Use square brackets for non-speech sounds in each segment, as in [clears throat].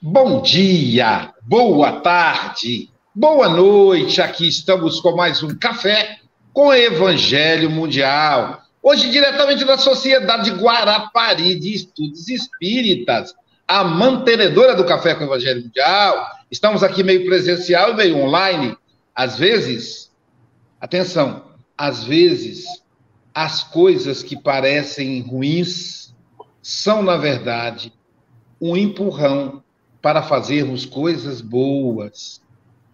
Bom dia, boa tarde, boa noite. Aqui estamos com mais um café com Evangelho Mundial. Hoje, diretamente da Sociedade Guarapari de Estudos Espíritas, a mantenedora do Café com Evangelho Mundial. Estamos aqui meio presencial e meio online. Às vezes, atenção, às vezes, as coisas que parecem ruins são, na verdade, um empurrão para fazermos coisas boas.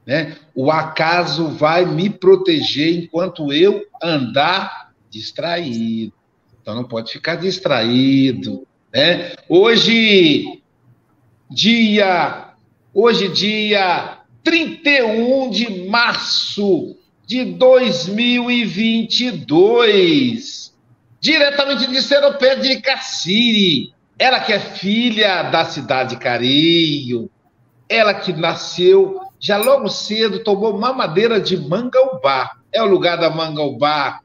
Né? O acaso vai me proteger enquanto eu andar distraído. Então não pode ficar distraído. Né? Hoje, dia, hoje, dia 31 de março de 2022, diretamente de Seropé de Caciri, ela que é filha da cidade Careio, ela que nasceu já logo cedo, tomou mamadeira de Mangaubá. É o lugar da Mangaubá.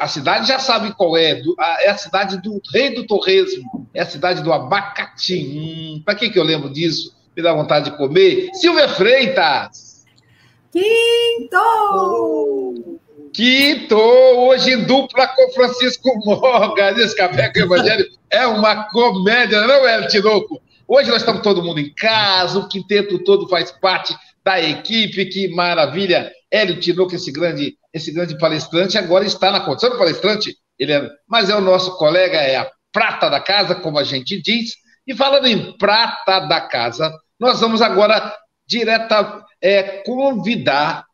A cidade já sabe qual é. É a cidade do rei do torresmo. É a cidade do abacate. Hum, Para que, que eu lembro disso? Me dá vontade de comer. Silvia Freitas. Quinto! Oh. Quinto, hoje em dupla com Francisco Morgan. Esse café com o Evangelho é uma comédia, não é, Tinoco? Hoje nós estamos todo mundo em casa, o quinteto todo faz parte da equipe, que maravilha. Hélio Tinoco, esse grande, esse grande palestrante, agora está na condição do palestrante, ele é, mas é o nosso colega, é a prata da casa, como a gente diz. E falando em prata da casa, nós vamos agora direta é, convidar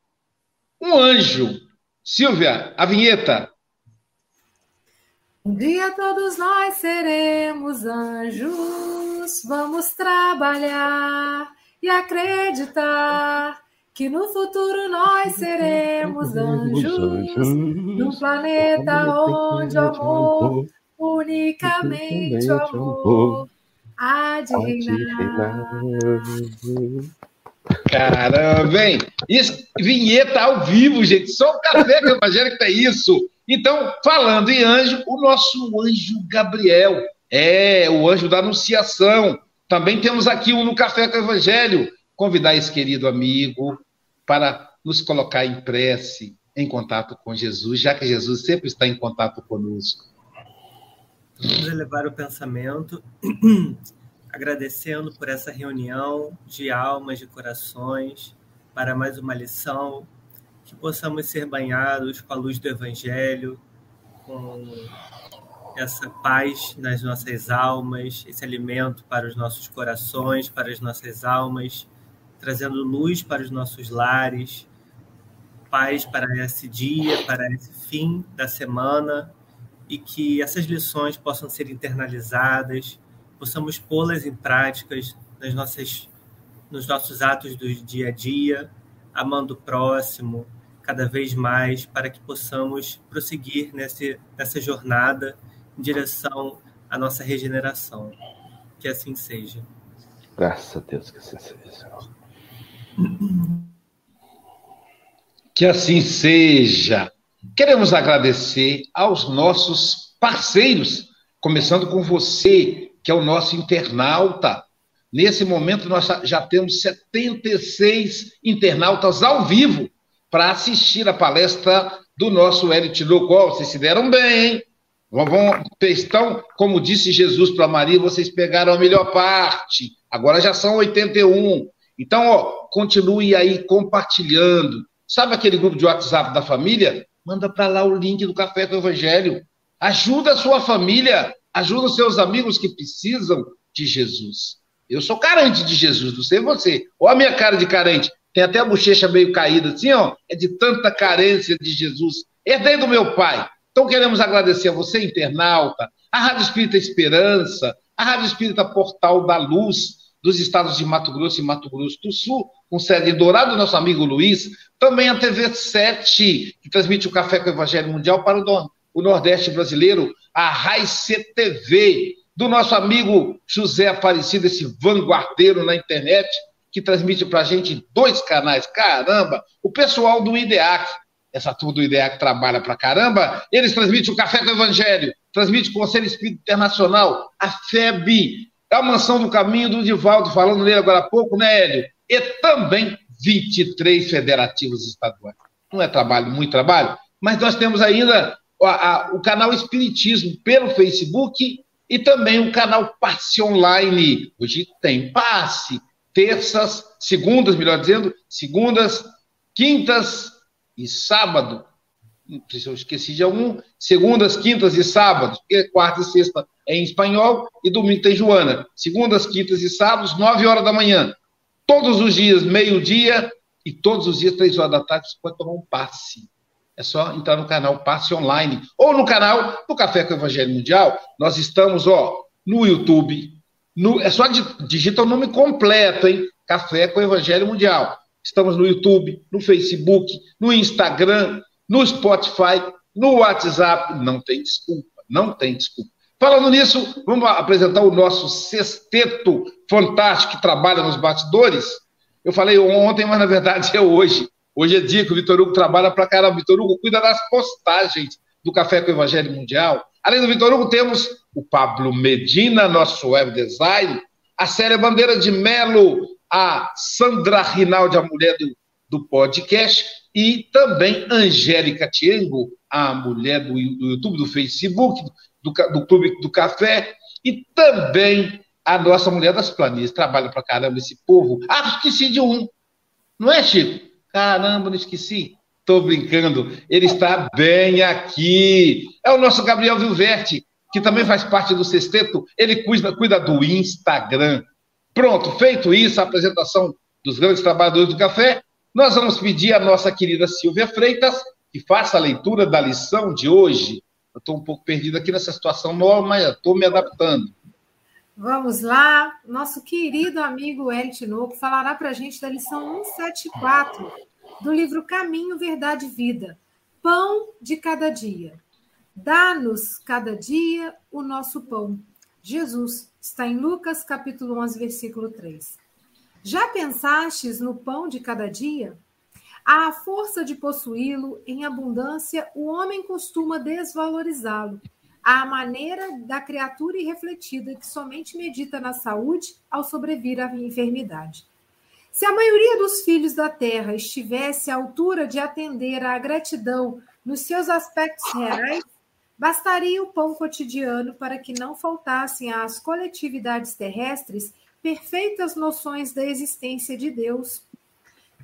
um anjo Silvia, a vinheta. Um dia todos nós seremos anjos, vamos trabalhar e acreditar que no futuro nós seremos anjos, num planeta onde o amor, unicamente o amor, há de reinar. Caramba, hein? Isso, vinheta ao vivo, gente. Só o café que é isso. Então, falando em anjo, o nosso anjo Gabriel. É, o anjo da anunciação. Também temos aqui um no Café com o Evangelho. Convidar esse querido amigo para nos colocar em prece, em contato com Jesus, já que Jesus sempre está em contato conosco. Vamos elevar o pensamento [clears throat] agradecendo por essa reunião de almas, de corações, para mais uma lição, que possamos ser banhados com a luz do Evangelho, com essa paz nas nossas almas, esse alimento para os nossos corações, para as nossas almas, trazendo luz para os nossos lares, paz para esse dia, para esse fim da semana e que essas lições possam ser internalizadas, possamos pô-las em práticas nas nossas, nos nossos atos do dia a dia, amando o próximo cada vez mais, para que possamos prosseguir nesse, nessa jornada em direção à nossa regeneração. Que assim seja. Graças a Deus que assim seja. Que assim seja. Queremos agradecer aos nossos parceiros, começando com você, que é o nosso internauta. Nesse momento, nós já temos 76 internautas ao vivo para assistir a palestra do nosso Hélio Locol. Vocês se deram bem, hein? Vão, então, como disse Jesus para Maria, vocês pegaram a melhor parte. Agora já são 81. Então, ó, continue aí compartilhando. Sabe aquele grupo de WhatsApp da família? Manda para lá o link do Café com o Evangelho. Ajuda a sua família, ajuda os seus amigos que precisam de Jesus. Eu sou carente de Jesus, não sei você. Olha a minha cara de carente. Tem até a bochecha meio caída, assim, ó. É de tanta carência de Jesus. Herdei do meu pai. Então queremos agradecer a você, internauta, a Rádio Espírita Esperança, a Rádio Espírita Portal da Luz, dos estados de Mato Grosso e Mato Grosso do Sul, com sede em Dourado, nosso amigo Luiz, também a TV 7, que transmite o Café com o Evangelho Mundial para o Nordeste brasileiro, a RAI CTV, do nosso amigo José Aparecido, esse vanguardeiro na internet, que transmite para a gente dois canais. Caramba! O pessoal do IDEAC, essa turma do IDEA que trabalha pra caramba, eles transmitem o Café com o Evangelho, transmite o Conselho Espírita Internacional, a FEB, a Mansão do Caminho do Divaldo, falando nele agora há pouco, né, Hélio? E também 23 federativos estaduais. Não é trabalho, muito trabalho, mas nós temos ainda a, o canal Espiritismo pelo Facebook e também o canal Passe Online. Hoje tem passe, terças, segundas, melhor dizendo, segundas, quintas e sábado, eu esqueci de algum, segundas, quintas e sábados, quarta e sexta é em espanhol e domingo tem Joana. Segundas, quintas e sábados, nove horas da manhã. Todos os dias, meio-dia, e todos os dias, três horas da tarde, você pode tomar um passe. É só entrar no canal Passe Online ou no canal do Café com o Evangelho Mundial. Nós estamos, ó, no YouTube. No, é só digitar o nome completo, hein? Café com Evangelho Mundial. Estamos no YouTube, no Facebook, no Instagram, no Spotify, no WhatsApp. Não tem desculpa, não tem desculpa. Falando nisso, vamos apresentar o nosso sexteto fantástico que trabalha nos bastidores. Eu falei ontem, mas na verdade é hoje. Hoje é dia que o Vitor Hugo trabalha para caramba. Vitor Hugo cuida das postagens do Café com o Evangelho Mundial. Além do Vitor Hugo, temos o Pablo Medina, nosso web design, a Célia Bandeira de Melo, a Sandra Rinaldi, a mulher do, do podcast, e também Angélica Tiengo, a mulher do, do YouTube, do Facebook, do, do Clube do Café, e também a nossa mulher das planilhas. Trabalha pra caramba esse povo. Ah, esqueci de um. Não é, Chico? Caramba, não esqueci. Estou brincando. Ele está bem aqui. É o nosso Gabriel Vilverte, que também faz parte do sexteto. Ele cuida, cuida do Instagram. Pronto, feito isso, a apresentação dos grandes trabalhadores do café, nós vamos pedir à nossa querida Silvia Freitas que faça a leitura da lição de hoje. Eu estou um pouco perdido aqui nessa situação nova, mas estou me adaptando. Vamos lá, nosso querido amigo Hélio Tinoco falará para a gente da lição 174 do livro Caminho, Verdade e Vida, Pão de Cada Dia. Dá-nos cada dia o nosso pão. Jesus, Está em Lucas capítulo 11, versículo 3. Já pensastes no pão de cada dia? À força de possuí-lo em abundância, o homem costuma desvalorizá-lo, à maneira da criatura irrefletida que somente medita na saúde ao sobrevir à enfermidade. Se a maioria dos filhos da terra estivesse à altura de atender à gratidão nos seus aspectos reais, Bastaria o pão cotidiano para que não faltassem às coletividades terrestres perfeitas noções da existência de Deus.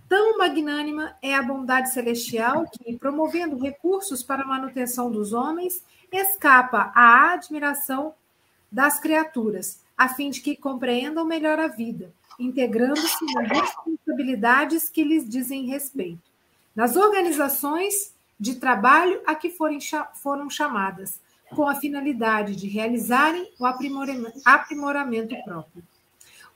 Tão magnânima é a bondade celestial que, promovendo recursos para a manutenção dos homens, escapa à admiração das criaturas, a fim de que compreendam melhor a vida, integrando-se nas responsabilidades que lhes dizem respeito. nas organizações de trabalho a que foram chamadas, com a finalidade de realizarem o aprimoramento próprio.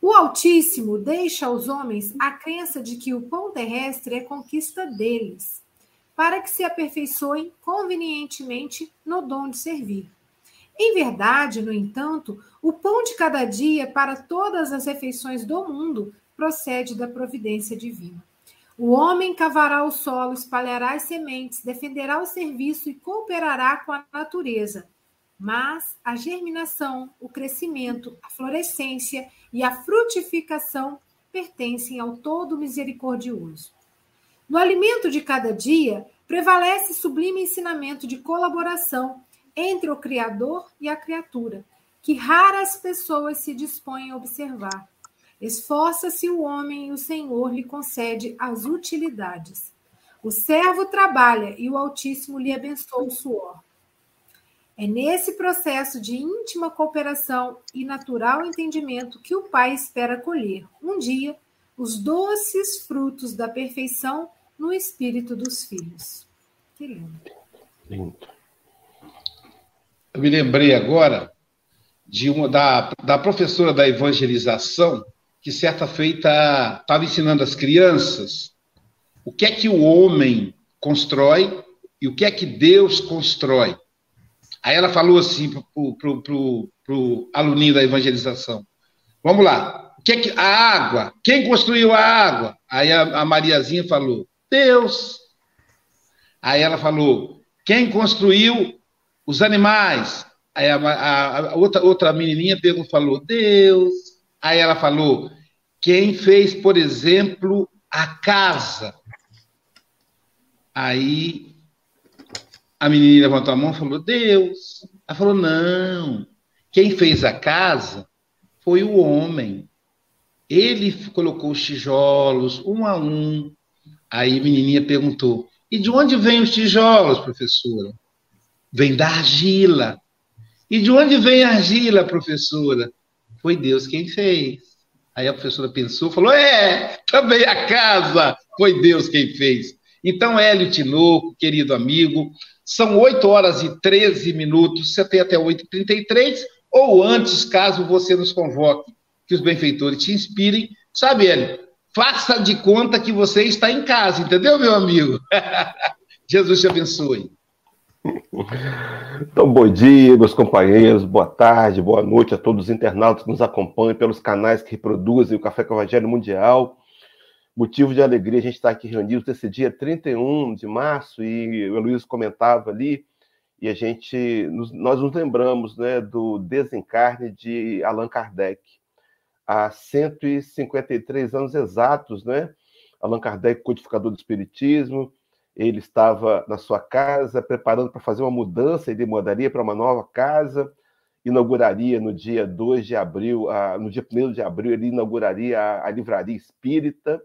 O Altíssimo deixa aos homens a crença de que o pão terrestre é conquista deles, para que se aperfeiçoem convenientemente no dom de servir. Em verdade, no entanto, o pão de cada dia para todas as refeições do mundo procede da providência divina. O homem cavará o solo, espalhará as sementes, defenderá o serviço e cooperará com a natureza. Mas a germinação, o crescimento, a florescência e a frutificação pertencem ao Todo Misericordioso. No alimento de cada dia, prevalece sublime ensinamento de colaboração entre o Criador e a criatura, que raras pessoas se dispõem a observar. Esforça-se o homem e o Senhor lhe concede as utilidades. O servo trabalha e o Altíssimo lhe abençoa o suor. É nesse processo de íntima cooperação e natural entendimento que o pai espera colher, um dia, os doces frutos da perfeição no espírito dos filhos. Que lindo. Lindo. Eu me lembrei agora de uma da, da professora da evangelização que certa feita estava ensinando as crianças o que é que o homem constrói e o que é que Deus constrói. Aí ela falou assim para o aluninho da evangelização: Vamos lá, o que é que a água? Quem construiu a água? Aí a, a Mariazinha falou: Deus. Aí ela falou: Quem construiu os animais? Aí a, a, a outra, outra menininha pegou, falou: Deus. Aí ela falou: Quem fez, por exemplo, a casa? Aí a menininha levantou a mão e falou: Deus. Ela falou: Não. Quem fez a casa foi o homem. Ele colocou os tijolos um a um. Aí a menininha perguntou: E de onde vêm os tijolos, professora? Vem da argila. E de onde vem a argila, professora? Foi Deus quem fez. Aí a professora pensou, falou: É, também a casa foi Deus quem fez. Então, Hélio Tinoco, querido amigo, são 8 horas e 13 minutos, você tem até 8h33, ou antes, caso você nos convoque, que os benfeitores te inspirem. Sabe, Hélio, faça de conta que você está em casa, entendeu, meu amigo? [laughs] Jesus te abençoe. Então, bom dia, meus companheiros, boa tarde, boa noite a todos os internautas que nos acompanham pelos canais que reproduzem o Café com o Evangelho Mundial. Motivo de alegria a gente estar aqui reunidos nesse dia 31 de março, e o Luiz comentava ali, e a gente, nós nos lembramos né, do desencarne de Allan Kardec. Há 153 anos exatos, né? Allan Kardec, codificador do Espiritismo, ele estava na sua casa preparando para fazer uma mudança, ele mudaria para uma nova casa, inauguraria no dia 2 de abril, no dia 1 de abril, ele inauguraria a, a livraria espírita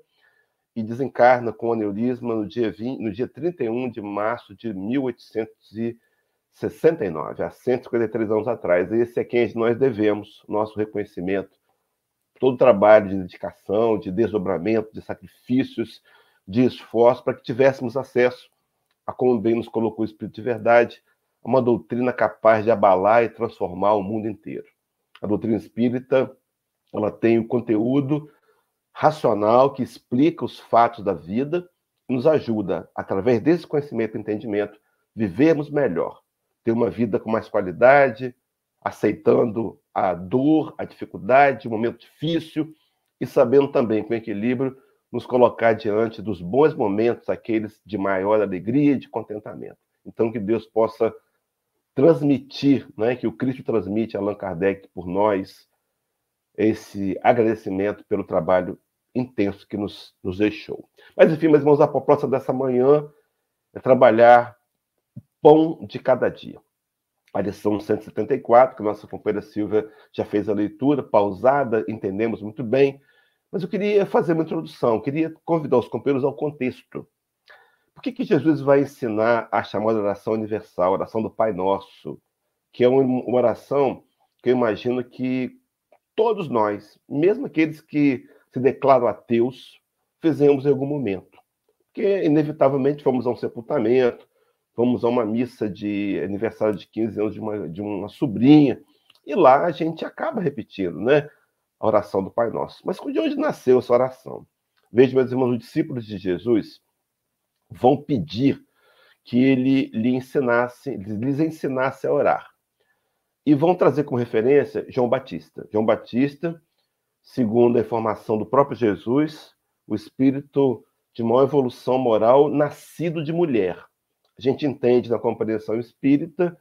e desencarna com aneurisma no dia, 20, no dia 31 de março de 1869, há 153 anos atrás. Esse é quem nós devemos nosso reconhecimento, todo o trabalho de dedicação, de desdobramento, de sacrifícios, de esforço para que tivéssemos acesso a como bem nos colocou o Espírito de Verdade, uma doutrina capaz de abalar e transformar o mundo inteiro. A doutrina espírita ela tem o conteúdo racional que explica os fatos da vida e nos ajuda, através desse conhecimento e entendimento, vivermos melhor, ter uma vida com mais qualidade, aceitando a dor, a dificuldade, o momento difícil e sabendo também, com equilíbrio, nos colocar diante dos bons momentos, aqueles de maior alegria e de contentamento. Então, que Deus possa transmitir, né, que o Cristo transmite a Allan Kardec por nós, esse agradecimento pelo trabalho intenso que nos, nos deixou. Mas, enfim, mas vamos à proposta dessa manhã é trabalhar o pão de cada dia. A lição 174, que a nossa companheira Silvia já fez a leitura, pausada, entendemos muito bem, mas eu queria fazer uma introdução, queria convidar os companheiros ao contexto. Por que, que Jesus vai ensinar a chamada oração universal, a oração do Pai Nosso, que é uma oração que eu imagino que todos nós, mesmo aqueles que se declaram ateus, fizemos em algum momento. Porque, inevitavelmente, fomos a um sepultamento, fomos a uma missa de aniversário de 15 anos de uma, de uma sobrinha, e lá a gente acaba repetindo, né? A oração do Pai Nosso. Mas de onde nasceu essa oração? Veja, meus irmãos, os discípulos de Jesus vão pedir que ele lhe ensinasse, lhes ensinasse a orar. E vão trazer como referência João Batista. João Batista, segundo a informação do próprio Jesus, o espírito de maior evolução moral nascido de mulher. A gente entende na compreensão espírita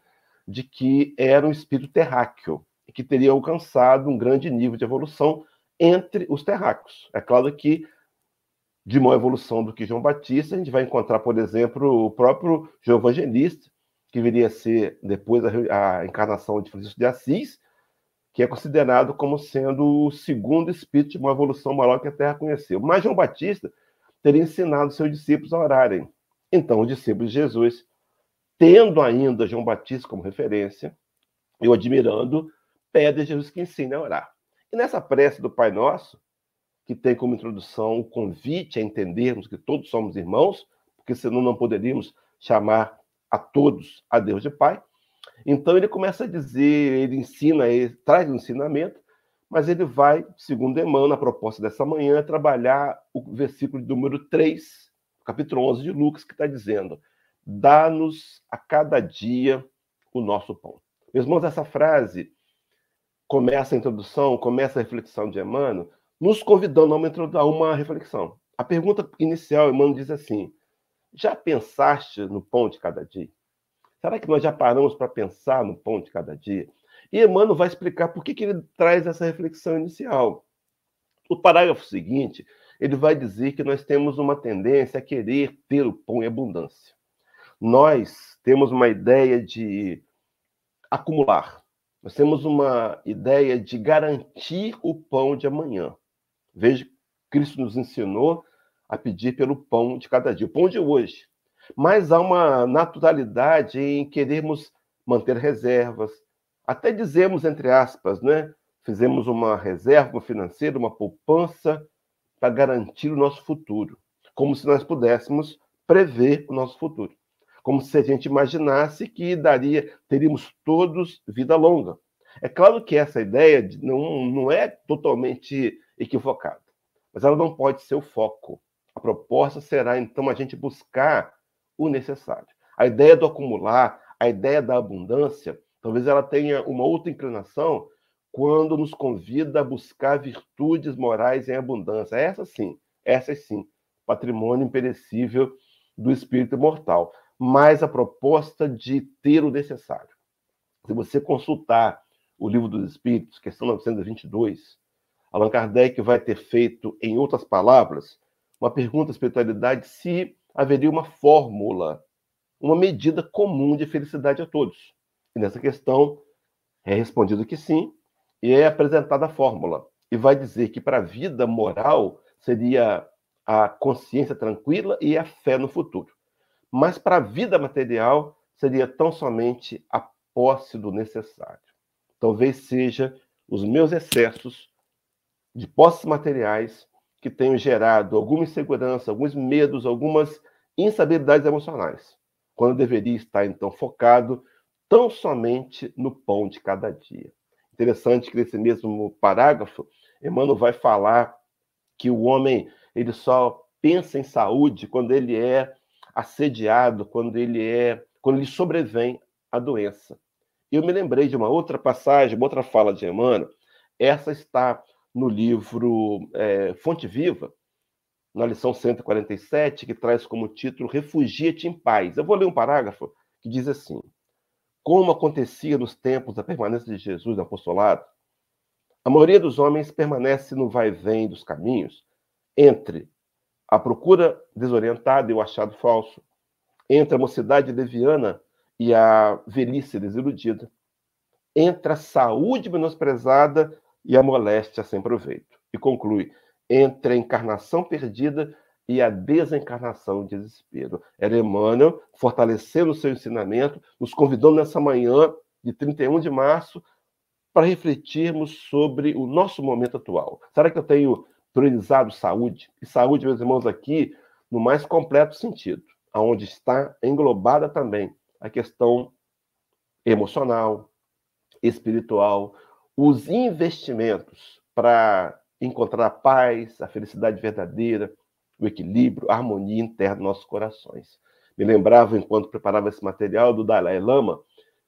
de que era um espírito terráqueo que teria alcançado um grande nível de evolução entre os terráqueos. É claro que de maior evolução do que João Batista, a gente vai encontrar, por exemplo, o próprio João Evangelista, que viria a ser depois a, a encarnação de Francisco de Assis, que é considerado como sendo o segundo espírito de uma evolução maior que a Terra conheceu. Mas João Batista teria ensinado seus discípulos a orarem. Então, os discípulos de Jesus, tendo ainda João Batista como referência, e admirando, pedem a Jesus que ensine a orar. E nessa prece do Pai Nosso, que tem como introdução o convite a entendermos que todos somos irmãos, porque senão não poderíamos chamar a todos a Deus de Pai. Então ele começa a dizer, ele ensina, ele traz o um ensinamento, mas ele vai, segundo Emmanuel, na proposta dessa manhã, trabalhar o versículo número 3, capítulo 11 de Lucas, que está dizendo: Dá-nos a cada dia o nosso pão. Meus irmãos, essa frase começa a introdução, começa a reflexão de Emmanuel, nos convidando a uma reflexão. A pergunta inicial, Emmanuel diz assim: já pensaste no pão de cada dia? Será que nós já paramos para pensar no pão de cada dia? E Emmanuel vai explicar por que, que ele traz essa reflexão inicial. O parágrafo seguinte, ele vai dizer que nós temos uma tendência a querer ter o pão em abundância. Nós temos uma ideia de acumular. Nós temos uma ideia de garantir o pão de amanhã. Veja, Cristo nos ensinou a pedir pelo pão de cada dia, o pão de hoje. Mas há uma naturalidade em querermos manter reservas, até dizemos, entre aspas, né? Fizemos uma reserva financeira, uma poupança para garantir o nosso futuro, como se nós pudéssemos prever o nosso futuro, como se a gente imaginasse que daria, teríamos todos vida longa. É claro que essa ideia não, não é totalmente equivocado. Mas ela não pode ser o foco. A proposta será, então, a gente buscar o necessário. A ideia do acumular, a ideia da abundância, talvez ela tenha uma outra inclinação quando nos convida a buscar virtudes morais em abundância. Essa sim, essa sim, patrimônio imperecível do espírito mortal. Mas a proposta de ter o necessário. Se você consultar o livro dos Espíritos, questão 922, Allan Kardec vai ter feito, em outras palavras, uma pergunta à espiritualidade se haveria uma fórmula, uma medida comum de felicidade a todos. E nessa questão é respondido que sim, e é apresentada a fórmula. E vai dizer que para a vida moral seria a consciência tranquila e a fé no futuro. Mas para a vida material seria tão somente a posse do necessário. Talvez seja os meus excessos de posses materiais que tenham gerado alguma insegurança, alguns medos, algumas instabilidades emocionais, quando deveria estar então focado tão somente no pão de cada dia. Interessante que nesse mesmo parágrafo, Emmanuel vai falar que o homem ele só pensa em saúde quando ele é assediado, quando ele é, quando ele sobrevém a doença. Eu me lembrei de uma outra passagem, uma outra fala de Emmanuel. Essa está no livro é, Fonte Viva, na lição 147, que traz como título Refugia-te em paz. Eu vou ler um parágrafo que diz assim: Como acontecia nos tempos da permanência de Jesus no apostolado, a maioria dos homens permanece no vai-vem dos caminhos entre a procura desorientada e o achado falso, entre a mocidade leviana e a velhice desiludida, entre a saúde menosprezada e a moléstia sem proveito. E conclui: entre a encarnação perdida e a desencarnação de desespero. Era Emmanuel fortalecendo o seu ensinamento, nos convidando nessa manhã de 31 de março para refletirmos sobre o nosso momento atual. Será que eu tenho priorizado saúde? E saúde, meus irmãos, aqui no mais completo sentido, aonde está englobada também a questão emocional, espiritual, os investimentos para encontrar a paz, a felicidade verdadeira, o equilíbrio, a harmonia interna dos nossos corações. Me lembrava, enquanto preparava esse material, do Dalai Lama,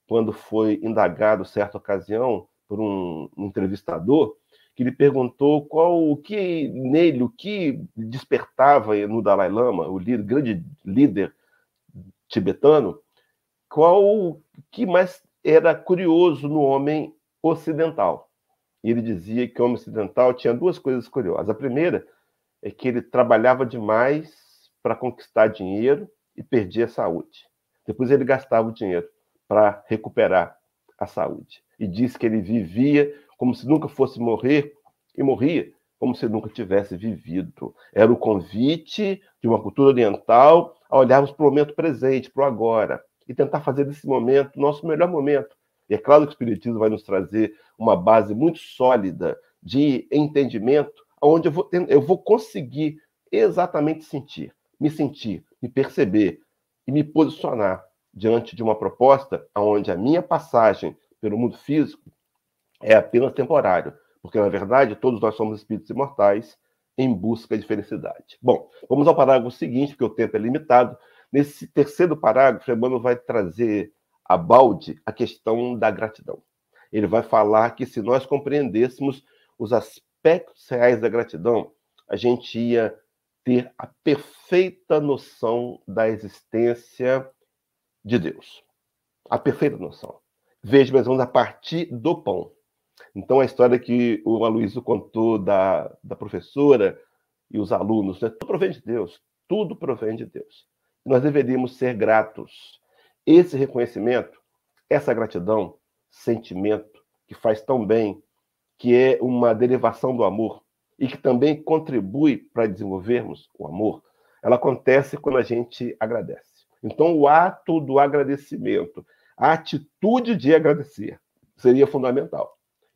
quando foi indagado, certa ocasião, por um, um entrevistador, que lhe perguntou qual o que nele, o que despertava no Dalai Lama, o líder, grande líder tibetano, qual o que mais era curioso no homem ocidental. Ele dizia que o homem ocidental tinha duas coisas curiosas. A primeira é que ele trabalhava demais para conquistar dinheiro e perdia a saúde. Depois ele gastava o dinheiro para recuperar a saúde. E disse que ele vivia como se nunca fosse morrer e morria como se nunca tivesse vivido. Era o convite de uma cultura oriental a olharmos para o momento presente, para o agora, e tentar fazer desse momento nosso melhor momento. E é claro que o Espiritismo vai nos trazer uma base muito sólida de entendimento, onde eu vou, eu vou conseguir exatamente sentir, me sentir, me perceber e me posicionar diante de uma proposta onde a minha passagem pelo mundo físico é apenas temporário, porque na verdade todos nós somos espíritos imortais em busca de felicidade. Bom, vamos ao parágrafo seguinte, porque o tempo é limitado. Nesse terceiro parágrafo, Emmanuel vai trazer a balde a questão da gratidão. Ele vai falar que se nós compreendêssemos os aspectos reais da gratidão, a gente ia ter a perfeita noção da existência de Deus. A perfeita noção. Veja, mas vamos a partir do pão. Então, a história que o Aloysio contou da, da professora e os alunos, né? tudo provém de Deus, tudo provém de Deus. Nós deveríamos ser gratos. Esse reconhecimento, essa gratidão, sentimento que faz tão bem, que é uma derivação do amor e que também contribui para desenvolvermos o amor, ela acontece quando a gente agradece. Então, o ato do agradecimento, a atitude de agradecer, seria fundamental.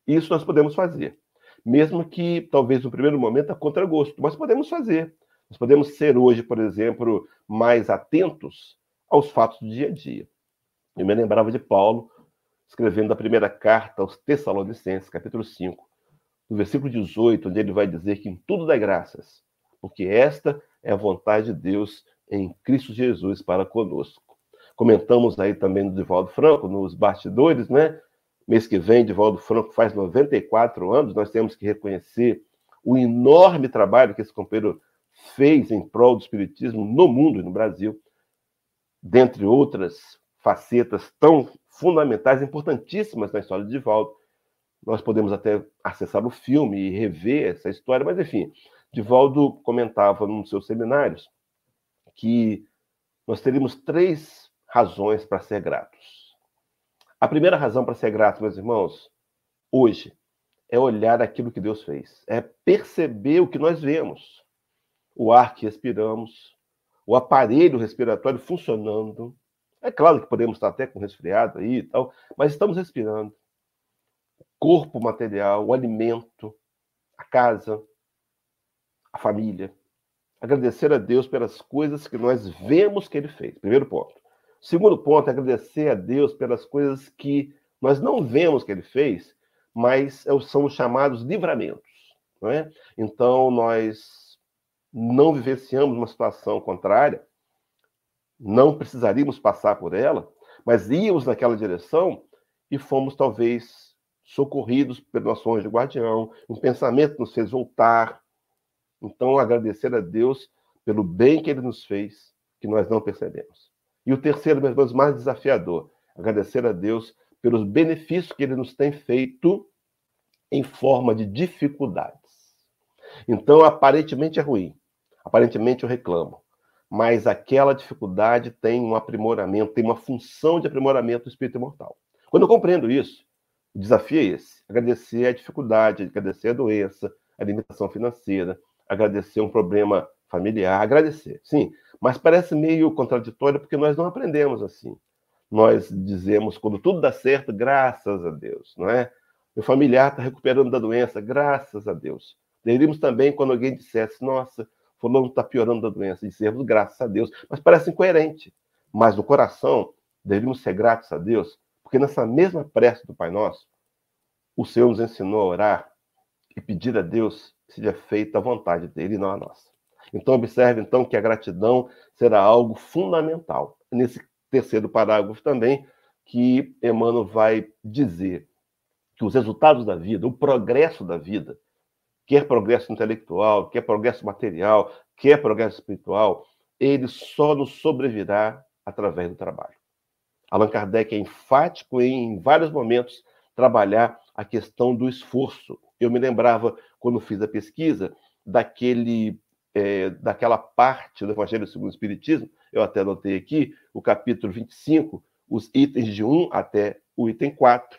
Isso nós podemos fazer. Mesmo que, talvez, no primeiro momento, a contragosto, mas podemos fazer. Nós podemos ser hoje, por exemplo, mais atentos aos fatos do dia a dia. Eu me lembrava de Paulo escrevendo a primeira carta aos Tessalonicenses, capítulo 5, no versículo 18, onde ele vai dizer que em tudo dá graças, porque esta é a vontade de Deus em Cristo Jesus para conosco. Comentamos aí também do Divaldo Franco, nos bastidores, né? Mês que vem, Divaldo Franco faz 94 anos, nós temos que reconhecer o enorme trabalho que esse companheiro fez em prol do espiritismo no mundo e no Brasil, dentre outras facetas tão fundamentais, importantíssimas na história de Divaldo. Nós podemos até acessar o filme e rever essa história, mas enfim, Divaldo comentava nos seus seminários que nós teríamos três razões para ser gratos. A primeira razão para ser grato, meus irmãos, hoje, é olhar aquilo que Deus fez, é perceber o que nós vemos. O ar que respiramos, o aparelho respiratório funcionando. É claro que podemos estar até com resfriado aí e tal, mas estamos respirando. O corpo material, o alimento, a casa, a família. Agradecer a Deus pelas coisas que nós vemos que Ele fez. Primeiro ponto. Segundo ponto, é agradecer a Deus pelas coisas que nós não vemos que ele fez, mas é são os chamados livramentos. Não é? Então, nós não vivenciamos uma situação contrária, não precisaríamos passar por ela, mas íamos naquela direção e fomos talvez socorridos pelo nosso anjo guardião, um pensamento nos fez voltar. Então, agradecer a Deus pelo bem que ele nos fez, que nós não percebemos. E o terceiro, meus irmãos, mais desafiador, agradecer a Deus pelos benefícios que ele nos tem feito em forma de dificuldades. Então, aparentemente é ruim, aparentemente eu reclamo, mas aquela dificuldade tem um aprimoramento, tem uma função de aprimoramento do espírito imortal. Quando eu compreendo isso, o desafio é esse: agradecer a dificuldade, agradecer a doença, a limitação financeira, agradecer um problema familiar, agradecer. Sim, mas parece meio contraditório porque nós não aprendemos assim. Nós dizemos, quando tudo dá certo, graças a Deus, não é? Meu familiar está recuperando da doença, graças a Deus. Deveríamos também, quando alguém dissesse, nossa, fulano está piorando da doença, dizemos graças a Deus, mas parece incoerente. Mas no coração, devemos ser gratos a Deus, porque nessa mesma prece do Pai Nosso, o Senhor nos ensinou a orar e pedir a Deus que seja feita a vontade dele e não a nossa. Então, observe então que a gratidão será algo fundamental. Nesse terceiro parágrafo também, que Emmanuel vai dizer que os resultados da vida, o progresso da vida, quer progresso intelectual, quer progresso material, quer progresso espiritual, ele só nos sobrevirá através do trabalho. Allan Kardec é enfático em, em vários momentos, trabalhar a questão do esforço. Eu me lembrava, quando fiz a pesquisa, daquele, é, daquela parte do Evangelho segundo o Espiritismo, eu até anotei aqui, o capítulo 25, os itens de 1 até o item 4,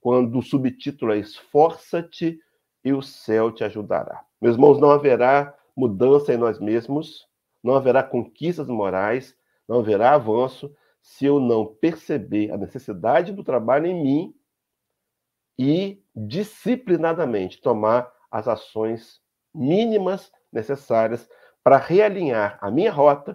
quando o subtítulo é Esforça-te e o céu te ajudará. Meus irmãos, não haverá mudança em nós mesmos, não haverá conquistas morais, não haverá avanço se eu não perceber a necessidade do trabalho em mim e disciplinadamente tomar as ações mínimas necessárias para realinhar a minha rota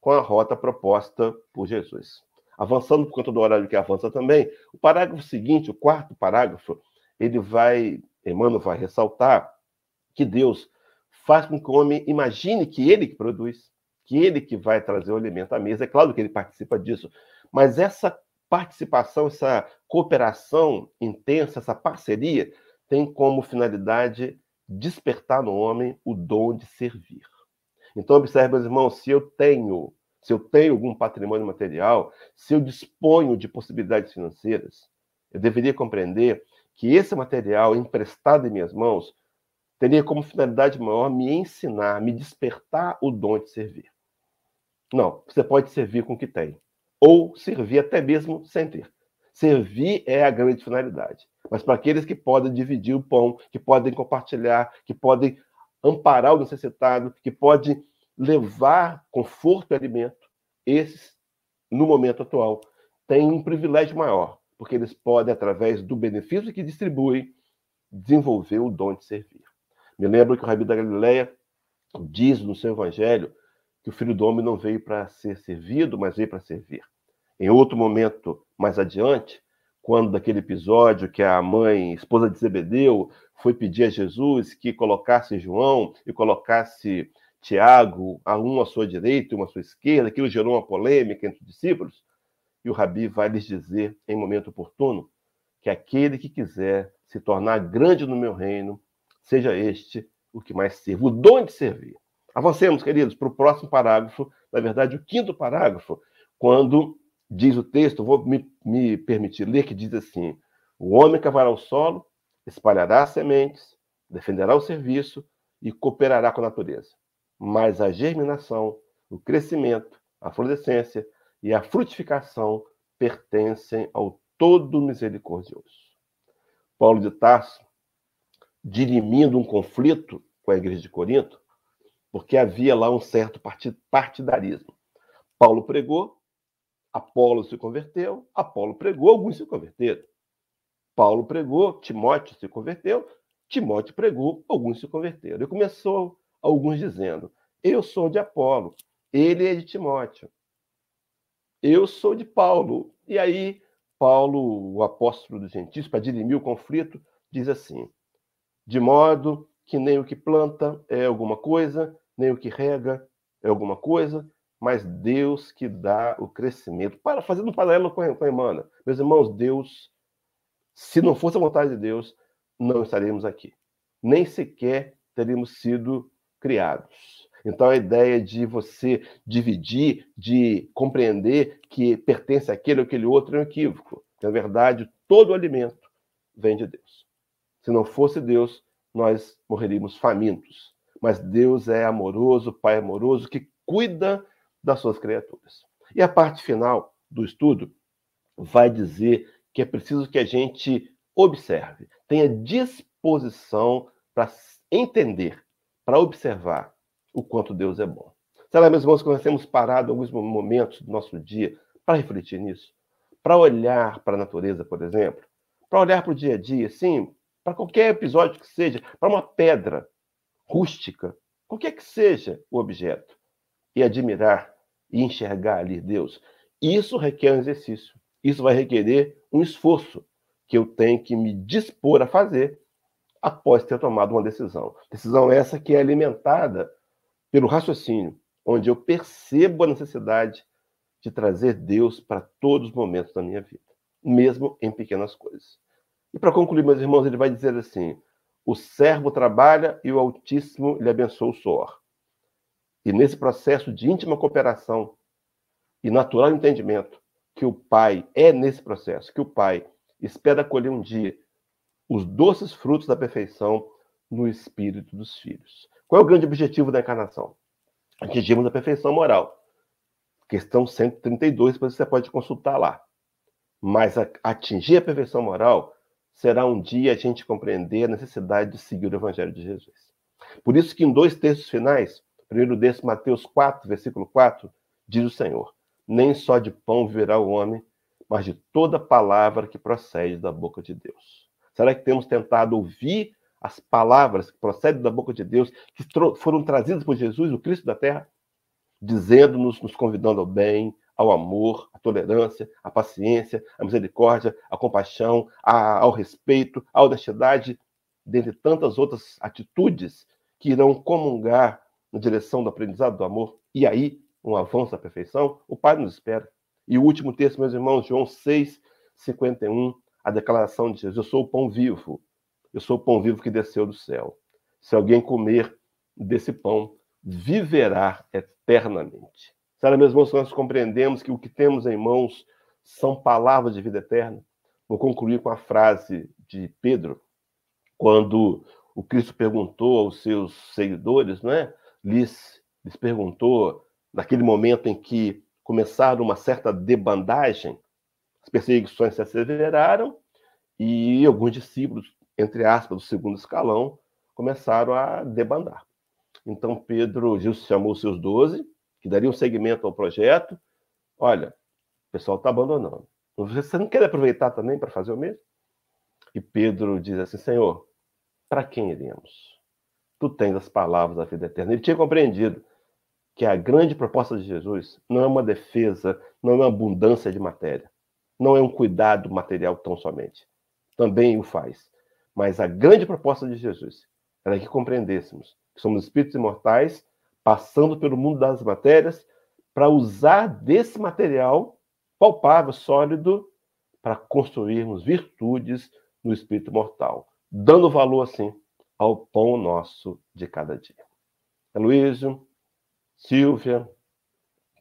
com a rota proposta por Jesus. Avançando por conta do horário que avança também, o parágrafo seguinte, o quarto parágrafo, ele vai Emmanuel vai ressaltar que Deus faz com que o homem imagine que ele que produz, que ele que vai trazer o alimento à mesa. É claro que ele participa disso, mas essa participação, essa cooperação intensa, essa parceria, tem como finalidade despertar no homem o dom de servir. Então, observe, meus irmãos, se eu tenho, se eu tenho algum patrimônio material, se eu disponho de possibilidades financeiras, eu deveria compreender que esse material emprestado em minhas mãos teria como finalidade maior me ensinar, me despertar o dom de servir. Não, você pode servir com o que tem, ou servir até mesmo sem ter. Servir é a grande finalidade. Mas para aqueles que podem dividir o pão, que podem compartilhar, que podem amparar o necessitado, que podem levar conforto e alimento, esses, no momento atual, têm um privilégio maior, porque eles podem, através do benefício que distribuem, desenvolver o dom de servir. Me lembro que o Rabi da Galileia diz no seu evangelho que o filho do homem não veio para ser servido, mas veio para servir. Em outro momento, mais adiante, quando daquele episódio que a mãe, esposa de Zebedeu, foi pedir a Jesus que colocasse João e colocasse Tiago, a um à sua direita e um à sua esquerda, aquilo gerou uma polêmica entre os discípulos, e o Rabi vai lhes dizer, em momento oportuno, que aquele que quiser se tornar grande no meu reino, seja este o que mais serve, o dom de servir. Avancemos, queridos, para o próximo parágrafo, na verdade, o quinto parágrafo, quando diz o texto, vou me, me permitir ler, que diz assim: O homem cavará o solo, espalhará sementes, defenderá o serviço e cooperará com a natureza. Mas a germinação, o crescimento, a florescência e a frutificação pertencem ao Todo Misericordioso. Paulo de Tarso, dirimindo um conflito com a igreja de Corinto, porque havia lá um certo partidarismo. Paulo pregou, Apolo se converteu, Apolo pregou, alguns se converteram. Paulo pregou, Timóteo se converteu, Timóteo pregou, alguns se converteram. E começou alguns dizendo: Eu sou de Apolo, ele é de Timóteo eu sou de Paulo. E aí, Paulo, o apóstolo dos gentios, para dirimir o conflito, diz assim: de modo que nem o que planta é alguma coisa, nem o que rega é alguma coisa, mas Deus que dá o crescimento. Para fazendo um paralelo com a, com a. Meus irmãos, Deus, se não fosse a vontade de Deus, não estaríamos aqui. Nem sequer teríamos sido criados. Então, a ideia de você dividir, de compreender que pertence àquele ou aquele outro é um equívoco. Na verdade, todo alimento vem de Deus. Se não fosse Deus, nós morreríamos famintos. Mas Deus é amoroso, Pai amoroso, que cuida das suas criaturas. E a parte final do estudo vai dizer que é preciso que a gente observe, tenha disposição para entender, para observar o quanto Deus é bom. Será, meus irmãos, que nós temos parado alguns momentos do nosso dia para refletir nisso? Para olhar para a natureza, por exemplo? Para olhar para o dia a dia, sim, para qualquer episódio que seja, para uma pedra rústica, qualquer que seja o objeto, e admirar e enxergar ali Deus, isso requer um exercício. Isso vai requerer um esforço que eu tenho que me dispor a fazer após ter tomado uma decisão. Decisão essa que é alimentada pelo raciocínio, onde eu percebo a necessidade de trazer Deus para todos os momentos da minha vida, mesmo em pequenas coisas. E para concluir, meus irmãos, ele vai dizer assim: o servo trabalha e o Altíssimo lhe abençoa o suor. E nesse processo de íntima cooperação e natural entendimento que o pai é nesse processo, que o pai espera colher um dia os doces frutos da perfeição no espírito dos filhos. Qual é o grande objetivo da encarnação? Atingirmos a perfeição moral. Questão 132, depois você pode consultar lá. Mas atingir a perfeição moral será um dia a gente compreender a necessidade de seguir o Evangelho de Jesus. Por isso que em dois textos finais, primeiro desse, Mateus 4, versículo 4, diz o Senhor: Nem só de pão viverá o homem, mas de toda palavra que procede da boca de Deus. Será que temos tentado ouvir as palavras que procedem da boca de Deus, que foram trazidas por Jesus, o Cristo da terra, dizendo-nos, nos convidando ao bem, ao amor, à tolerância, à paciência, à misericórdia, à compaixão, ao respeito, à honestidade, dentre tantas outras atitudes que irão comungar na direção do aprendizado do amor, e aí um avanço da perfeição, o Pai nos espera. E o último texto, meus irmãos, João 6, 51, a declaração de Jesus: Eu sou o pão vivo, eu sou o pão vivo que desceu do céu. Se alguém comer desse pão, viverá eternamente. Sabe, meus irmãos, nós compreendemos que o que temos em mãos são palavras de vida eterna. Vou concluir com a frase de Pedro, quando o Cristo perguntou aos seus seguidores, não é? Lhes, lhes perguntou, naquele momento em que começaram uma certa debandagem, as perseguições se aceleraram e alguns discípulos, entre aspas, do segundo escalão, começaram a debandar. Então Pedro, Jesus chamou seus doze, que dariam seguimento ao projeto. Olha, o pessoal está abandonando. Você não quer aproveitar também para fazer o mesmo? E Pedro diz assim: Senhor, para quem iremos? Tu tens as palavras da vida eterna. Ele tinha compreendido que a grande proposta de Jesus não é uma defesa, não é uma abundância de matéria, não é um cuidado material tão somente. Também o faz. Mas a grande proposta de Jesus era que compreendêssemos que somos espíritos imortais, passando pelo mundo das matérias, para usar desse material palpável, sólido, para construirmos virtudes no espírito mortal, dando valor assim ao pão nosso de cada dia. Aloysio, Silvia,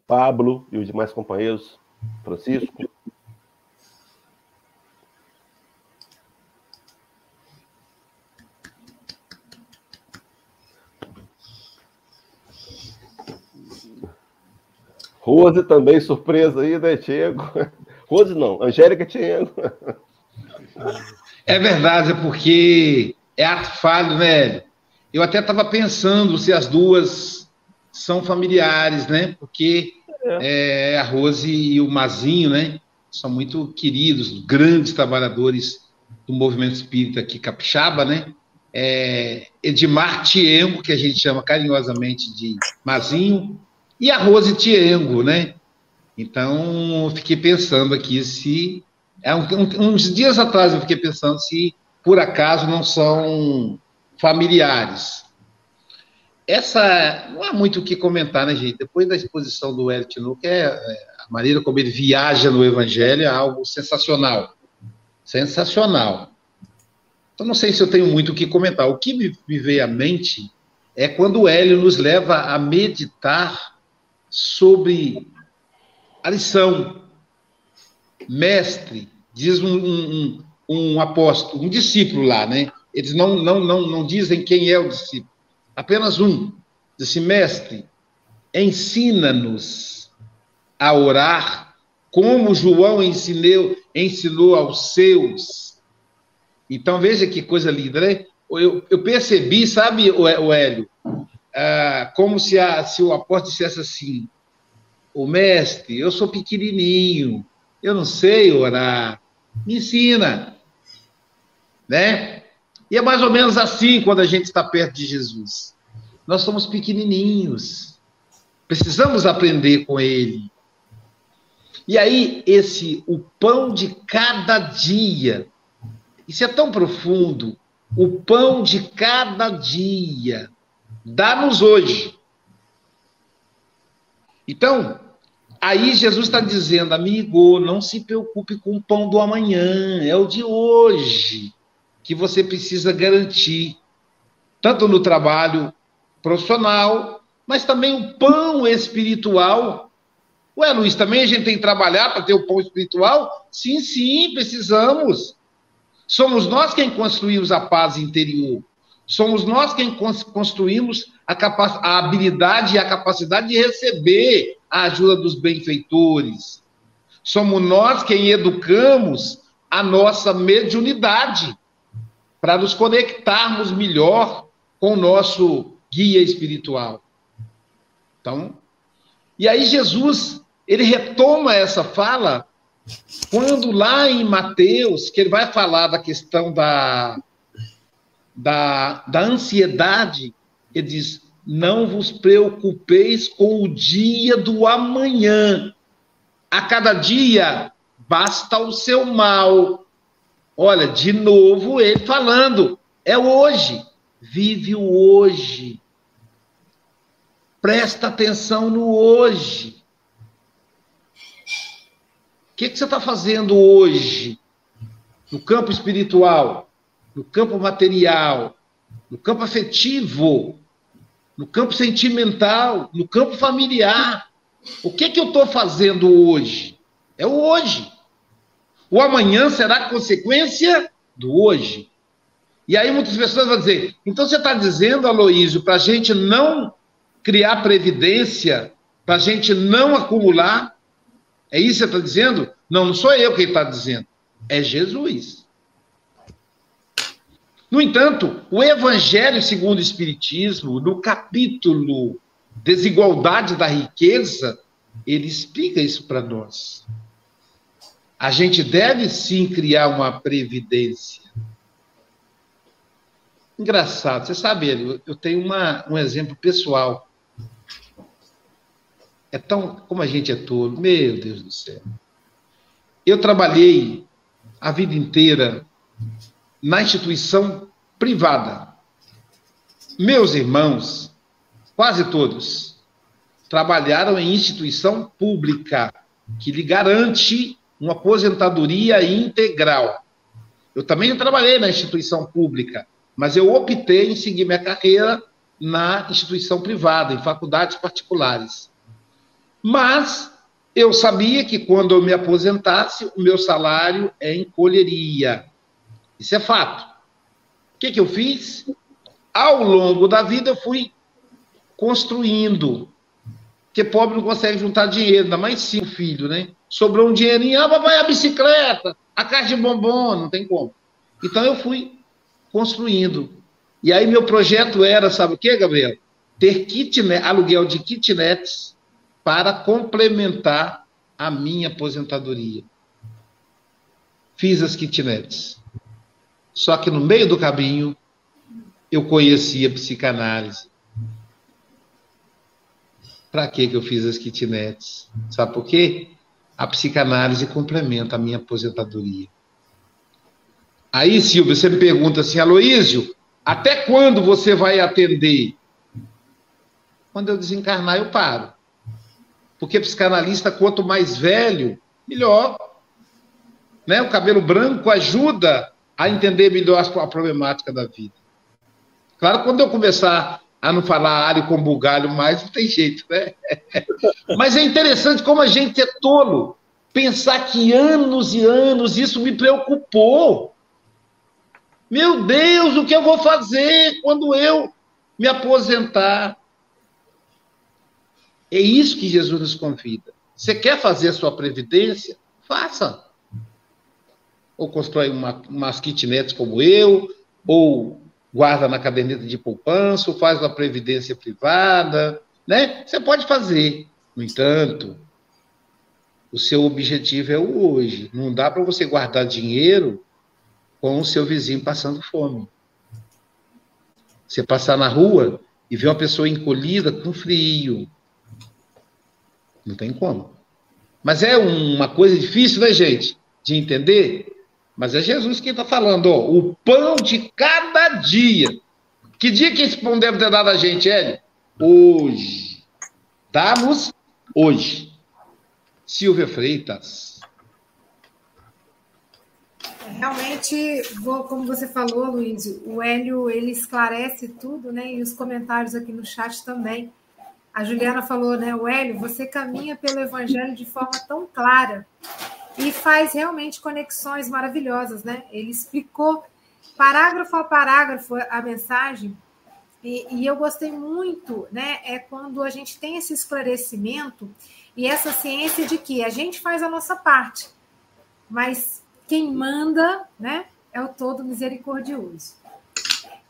Pablo e os demais companheiros, Francisco. Rose também, surpresa aí, né, Diego? [laughs] Rose não, Angélica Diego. É verdade, porque é falho, né? Eu até estava pensando se as duas são familiares, né? Porque é. É, a Rose e o Mazinho, né? São muito queridos, grandes trabalhadores do movimento espírita aqui capixaba, né? É, Edmar Tiengo, que a gente chama carinhosamente de Mazinho, e a Rose Tiengo, né? Então, fiquei pensando aqui se. É, um, uns dias atrás eu fiquei pensando se por acaso não são familiares. Essa não há muito o que comentar, né, gente? Depois da exposição do Hélio Tinoco, é, é, a maneira como ele viaja no Evangelho é algo sensacional. Sensacional. Então, não sei se eu tenho muito o que comentar. O que me, me veio à mente é quando o Hélio nos leva a meditar sobre a lição. Mestre, diz um, um, um apóstolo, um discípulo lá, né? Eles não, não, não, não dizem quem é o discípulo, apenas um. Disse, mestre, ensina-nos a orar como João ensinou, ensinou aos seus. Então veja que coisa linda, né? Eu, eu percebi, sabe, o, o Hélio, ah, como se, a, se o apóstolo dissesse assim: O mestre, eu sou pequenininho, eu não sei orar, me ensina né? E é mais ou menos assim quando a gente está perto de Jesus. nós somos pequenininhos. Precisamos aprender com ele. E aí, esse, o pão de cada dia, isso é tão profundo. O pão de cada dia, dá-nos hoje. Então, aí Jesus está dizendo, amigo, não se preocupe com o pão do amanhã, é o de hoje que você precisa garantir, tanto no trabalho profissional, mas também o pão espiritual. Ué, Luiz, também a gente tem que trabalhar para ter o pão espiritual? Sim, sim, precisamos. Somos nós quem construímos a paz interior. Somos nós quem construímos a, a habilidade e a capacidade de receber a ajuda dos benfeitores. Somos nós quem educamos a nossa mediunidade para nos conectarmos melhor com o nosso guia espiritual. Então, e aí Jesus, ele retoma essa fala quando lá em Mateus, que ele vai falar da questão da, da, da ansiedade, ele diz: Não vos preocupeis com o dia do amanhã. A cada dia basta o seu mal. Olha, de novo ele falando: é hoje. Vive o hoje. Presta atenção no hoje que, que você está fazendo hoje no campo espiritual, no campo material, no campo afetivo, no campo sentimental, no campo familiar? O que, que eu estou fazendo hoje? É o hoje. O amanhã será consequência do hoje. E aí muitas pessoas vão dizer: então você está dizendo, Aloísio, para a gente não criar previdência, para a gente não acumular? É isso que você está dizendo? Não, não sou eu quem está dizendo. É Jesus. No entanto, o Evangelho segundo o Espiritismo, no capítulo Desigualdade da Riqueza, ele explica isso para nós. A gente deve sim criar uma previdência. Engraçado, você sabe, eu tenho uma, um exemplo pessoal. É tão. Como a gente é tolo, meu Deus do céu. Eu trabalhei a vida inteira na instituição privada. Meus irmãos, quase todos, trabalharam em instituição pública, que lhe garante uma aposentadoria integral. Eu também trabalhei na instituição pública, mas eu optei em seguir minha carreira na instituição privada, em faculdades particulares. Mas eu sabia que quando eu me aposentasse, o meu salário é encolheria. Isso é fato. O que, que eu fiz? Ao longo da vida, eu fui construindo. Porque pobre não consegue juntar dinheiro, ainda mais cinco filhos, né? Sobrou um dinheirinho, ah, papai, a bicicleta, a caixa de bombom, não tem como. Então eu fui construindo. E aí meu projeto era, sabe o que, Gabriel? Ter kitnet, aluguel de kitnets para complementar a minha aposentadoria. Fiz as kitnets. Só que no meio do caminho, eu conheci a psicanálise. Para que eu fiz as kitnets? Sabe por quê? A psicanálise complementa a minha aposentadoria. Aí, Silvio, você me pergunta assim, Aloísio, até quando você vai atender? Quando eu desencarnar, eu paro. Porque psicanalista, quanto mais velho, melhor. Né? O cabelo branco ajuda a entender melhor a problemática da vida. Claro, quando eu começar a não falar alho com bugalho mais, não tem jeito, né? [laughs] Mas é interessante como a gente é tolo. Pensar que anos e anos isso me preocupou. Meu Deus, o que eu vou fazer quando eu me aposentar? É isso que Jesus nos convida. Você quer fazer a sua previdência? Faça. Ou constrói uma, umas kitnets como eu, ou guarda na caderneta de poupança, ou faz uma previdência privada, né? Você pode fazer. No entanto, o seu objetivo é o hoje. Não dá para você guardar dinheiro com o seu vizinho passando fome. Você passar na rua e vê uma pessoa encolhida com frio. Não tem como. Mas é uma coisa difícil, né, gente? De entender. Mas é Jesus quem está falando, ó, o pão de cada dia. Que dia que esse pão deve ter dado a gente, Hélio? Hoje. Dá-nos hoje. Silvia Freitas. Realmente, vou, como você falou, Luiz, o Hélio ele esclarece tudo, né? E os comentários aqui no chat também. A Juliana falou, né, o Hélio, você caminha pelo evangelho de forma tão clara e faz realmente conexões maravilhosas, né? Ele explicou parágrafo a parágrafo a mensagem e, e, eu gostei muito, né? É quando a gente tem esse esclarecimento e essa ciência de que a gente faz a nossa parte, mas quem manda, né, é o todo misericordioso.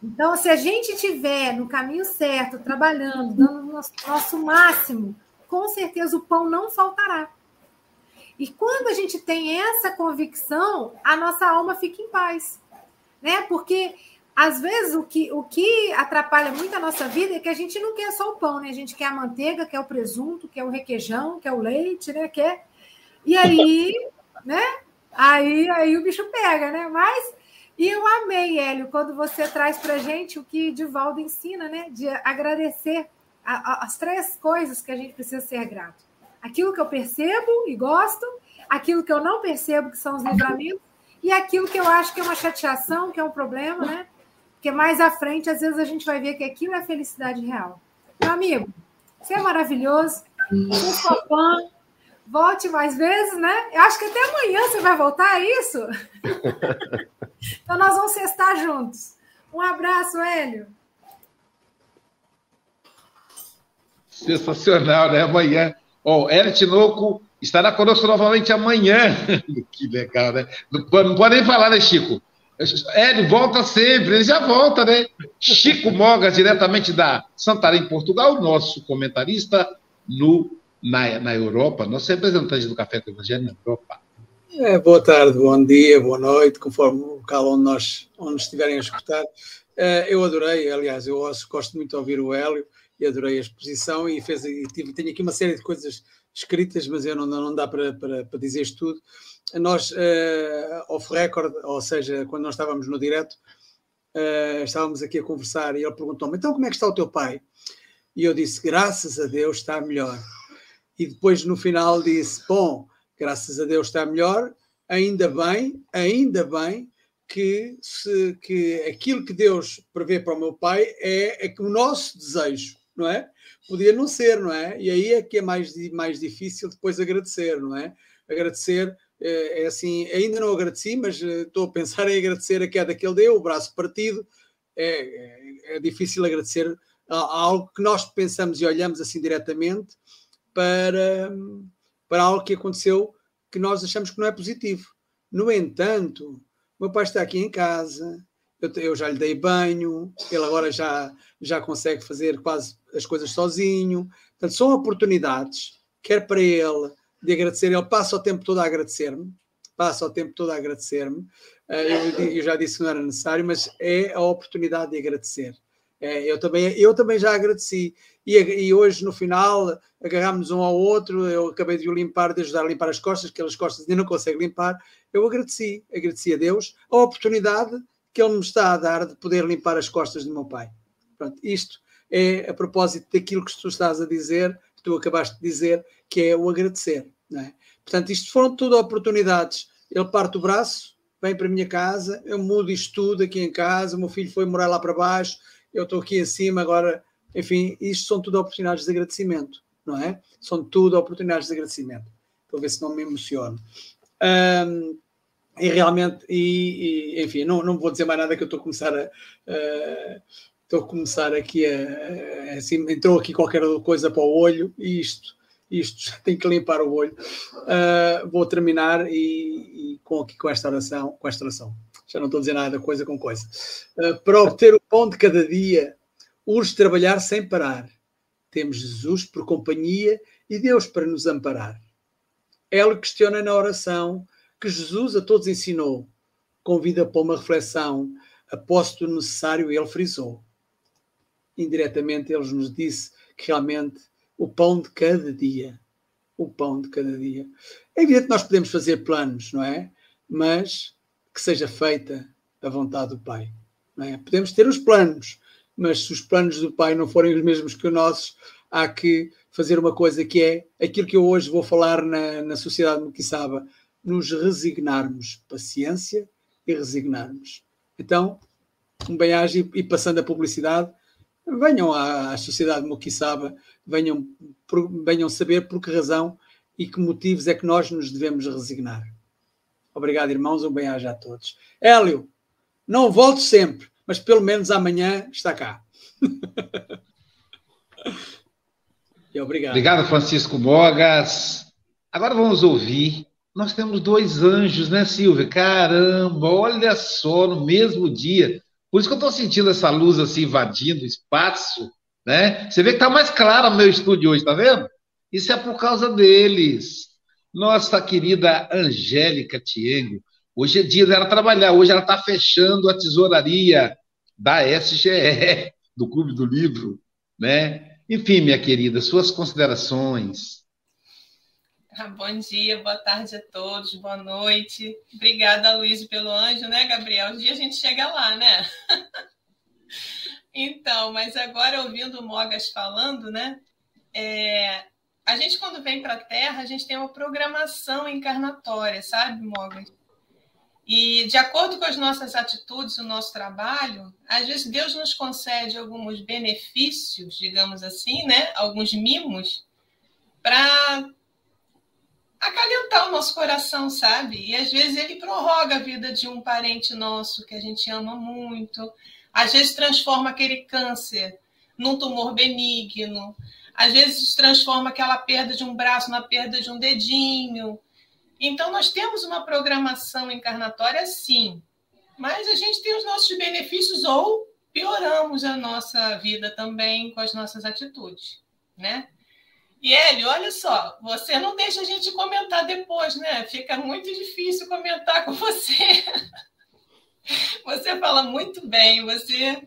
Então, se a gente estiver no caminho certo, trabalhando, dando o nosso, nosso máximo, com certeza o pão não faltará. E quando a gente tem essa convicção, a nossa alma fica em paz. Né? Porque às vezes o que, o que atrapalha muito a nossa vida é que a gente não quer só o pão, né? A gente quer a manteiga, quer o presunto, quer o requeijão, quer o leite, né? Quer... E aí, [laughs] né? Aí, aí o bicho pega, né? Mas e eu amei, Hélio, quando você traz para gente o que Divaldo ensina, né? De agradecer a, a, as três coisas que a gente precisa ser grato. Aquilo que eu percebo e gosto, aquilo que eu não percebo, que são os livramentos, e aquilo que eu acho que é uma chateação, que é um problema, né? Porque mais à frente, às vezes, a gente vai ver que aquilo é felicidade real. Meu amigo, você é maravilhoso, sou fã, volte mais vezes, né? Eu acho que até amanhã você vai voltar, é isso? [laughs] então nós vamos cestar juntos. Um abraço, Hélio. Sensacional, né? Amanhã. Ó, oh, Hélio Tinoco estará conosco novamente amanhã. [laughs] que legal, né? Não, não pode nem falar, né, Chico? Hélio volta sempre, ele já volta, né? Chico Mogas, diretamente da Santarém, Portugal, nosso comentarista no na, na Europa, nosso representante do Café com o Evangelho na Europa. É, boa tarde, bom dia, boa noite, conforme o local onde nós onde estiverem a escutar. É, eu adorei, aliás, eu gosto muito de ouvir o Hélio e adorei a exposição e, fez, e tive, tenho aqui uma série de coisas escritas, mas eu não, não dá para, para, para dizer isto tudo. Nós, uh, off record, ou seja, quando nós estávamos no direto, uh, estávamos aqui a conversar e ele perguntou-me: então como é que está o teu pai? E eu disse: graças a Deus está melhor e depois no final disse: Bom, graças a Deus está melhor, ainda bem, ainda bem que, se, que aquilo que Deus prevê para o meu pai é, é o nosso desejo, não é? Podia não ser, não é? E aí é que é mais, mais difícil depois agradecer, não é? Agradecer é, é assim, ainda não agradeci, mas eh, estou a pensar em agradecer a queda que ele deu, o braço partido. É, é, é difícil agradecer a, a algo que nós pensamos e olhamos assim diretamente para, para algo que aconteceu que nós achamos que não é positivo. No entanto, meu pai está aqui em casa, eu, já lhe dei banho, ele agora já, já consegue fazer quase as coisas sozinho. Portanto, são oportunidades, quer para ele, de agradecer, ele passa o tempo todo a agradecer-me, passa o tempo todo a agradecer-me. Eh, eu, eu, já disse que não era necessário, mas é a oportunidade de agradecer. É, eu, também, eu também já agradeci. E, e hoje, no final, agarrámos um ao outro. Eu acabei de o limpar, de ajudar a limpar as costas, que as costas ainda não consegue limpar. Eu agradeci, agradeci a Deus a oportunidade que Ele me está a dar de poder limpar as costas do meu pai. Pronto, isto é a propósito daquilo que tu estás a dizer, que tu acabaste de dizer, que é o agradecer. É? Portanto, isto foram tudo oportunidades. Ele parte o braço, vem para a minha casa, eu mudo isto tudo aqui em casa, o meu filho foi morar lá para baixo, eu estou aqui acima agora, enfim, isto são tudo oportunidades de agradecimento, não é? São tudo oportunidades de agradecimento. Estou a ver se não me emociono. Um, e realmente, e, e, enfim, não, não vou dizer mais nada que eu estou a começar a. Uh, estou a começar aqui a, a, assim, entrou aqui qualquer coisa para o olho e isto, isto tem que limpar o olho. Uh, vou terminar e, e, com aqui com esta oração, com esta oração já não estou a dizer nada coisa com coisa. Uh, para obter o pão de cada dia, urge trabalhar sem parar. Temos Jesus por companhia e Deus para nos amparar. Ela questiona na oração que Jesus a todos ensinou. Convida para uma reflexão, após o necessário ele frisou. Indiretamente ele nos disse que realmente o pão de cada dia, o pão de cada dia. É evidente que nós podemos fazer planos, não é? Mas que seja feita a vontade do Pai. Não é? Podemos ter os planos, mas se os planos do Pai não forem os mesmos que os nossos, há que fazer uma coisa que é aquilo que eu hoje vou falar na, na sociedade Muquiçaba, nos resignarmos, paciência e resignarmos. Então, um bem-aja e passando a publicidade, venham à, sociedade Muquiçaba, venham, venham saber por que razão e que motivos é que nós nos devemos resignar. Obrigado, irmãos, um bem-aja a todos. Hélio, não volto sempre, mas pelo menos amanhã está cá. [laughs] obrigado. Obrigado, Francisco Mogas. Agora vamos ouvir. Nós temos dois anjos, né, Silvia? Caramba, olha só, no mesmo dia. Por isso que eu estou sentindo essa luz assim invadindo o espaço, né? Você vê que está mais claro o meu estúdio hoje, tá vendo? Isso é por causa deles. Nossa querida Angélica Tiengo, hoje é dia dela trabalhar, hoje ela está fechando a tesouraria da SGE, do Clube do Livro, né? Enfim, minha querida, suas considerações. Ah, bom dia, boa tarde a todos, boa noite. Obrigada, Luiz, pelo anjo, né, Gabriel? Um dia a gente chega lá, né? [laughs] então, mas agora ouvindo o Mogas falando, né? É, a gente, quando vem para a Terra, a gente tem uma programação encarnatória, sabe, Morgan? E de acordo com as nossas atitudes, o nosso trabalho, às vezes Deus nos concede alguns benefícios, digamos assim, né? Alguns mimos para acalentar o nosso coração, sabe? E às vezes ele prorroga a vida de um parente nosso que a gente ama muito, às vezes transforma aquele câncer num tumor benigno, às vezes transforma aquela perda de um braço na perda de um dedinho. Então, nós temos uma programação encarnatória, sim, mas a gente tem os nossos benefícios ou pioramos a nossa vida também com as nossas atitudes, né? E Hélio, olha só, você não deixa a gente comentar depois, né? Fica muito difícil comentar com você. [laughs] Você fala muito bem, você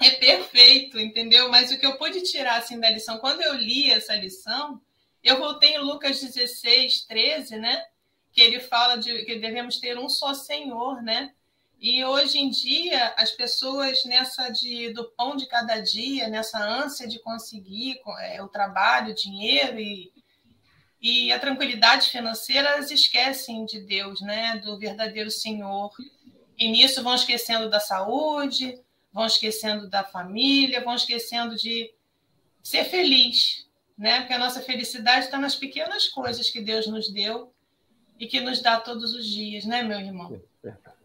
é perfeito, entendeu? Mas o que eu pude tirar assim da lição, quando eu li essa lição, eu voltei em Lucas 16, 13, né? Que ele fala de que devemos ter um só Senhor, né? E hoje em dia, as pessoas nessa de, do pão de cada dia, nessa ânsia de conseguir é, o trabalho, o dinheiro e, e a tranquilidade financeira, elas esquecem de Deus, né? Do verdadeiro Senhor. E nisso vão esquecendo da saúde, vão esquecendo da família, vão esquecendo de ser feliz, né? Porque a nossa felicidade está nas pequenas coisas que Deus nos deu e que nos dá todos os dias, né, meu irmão?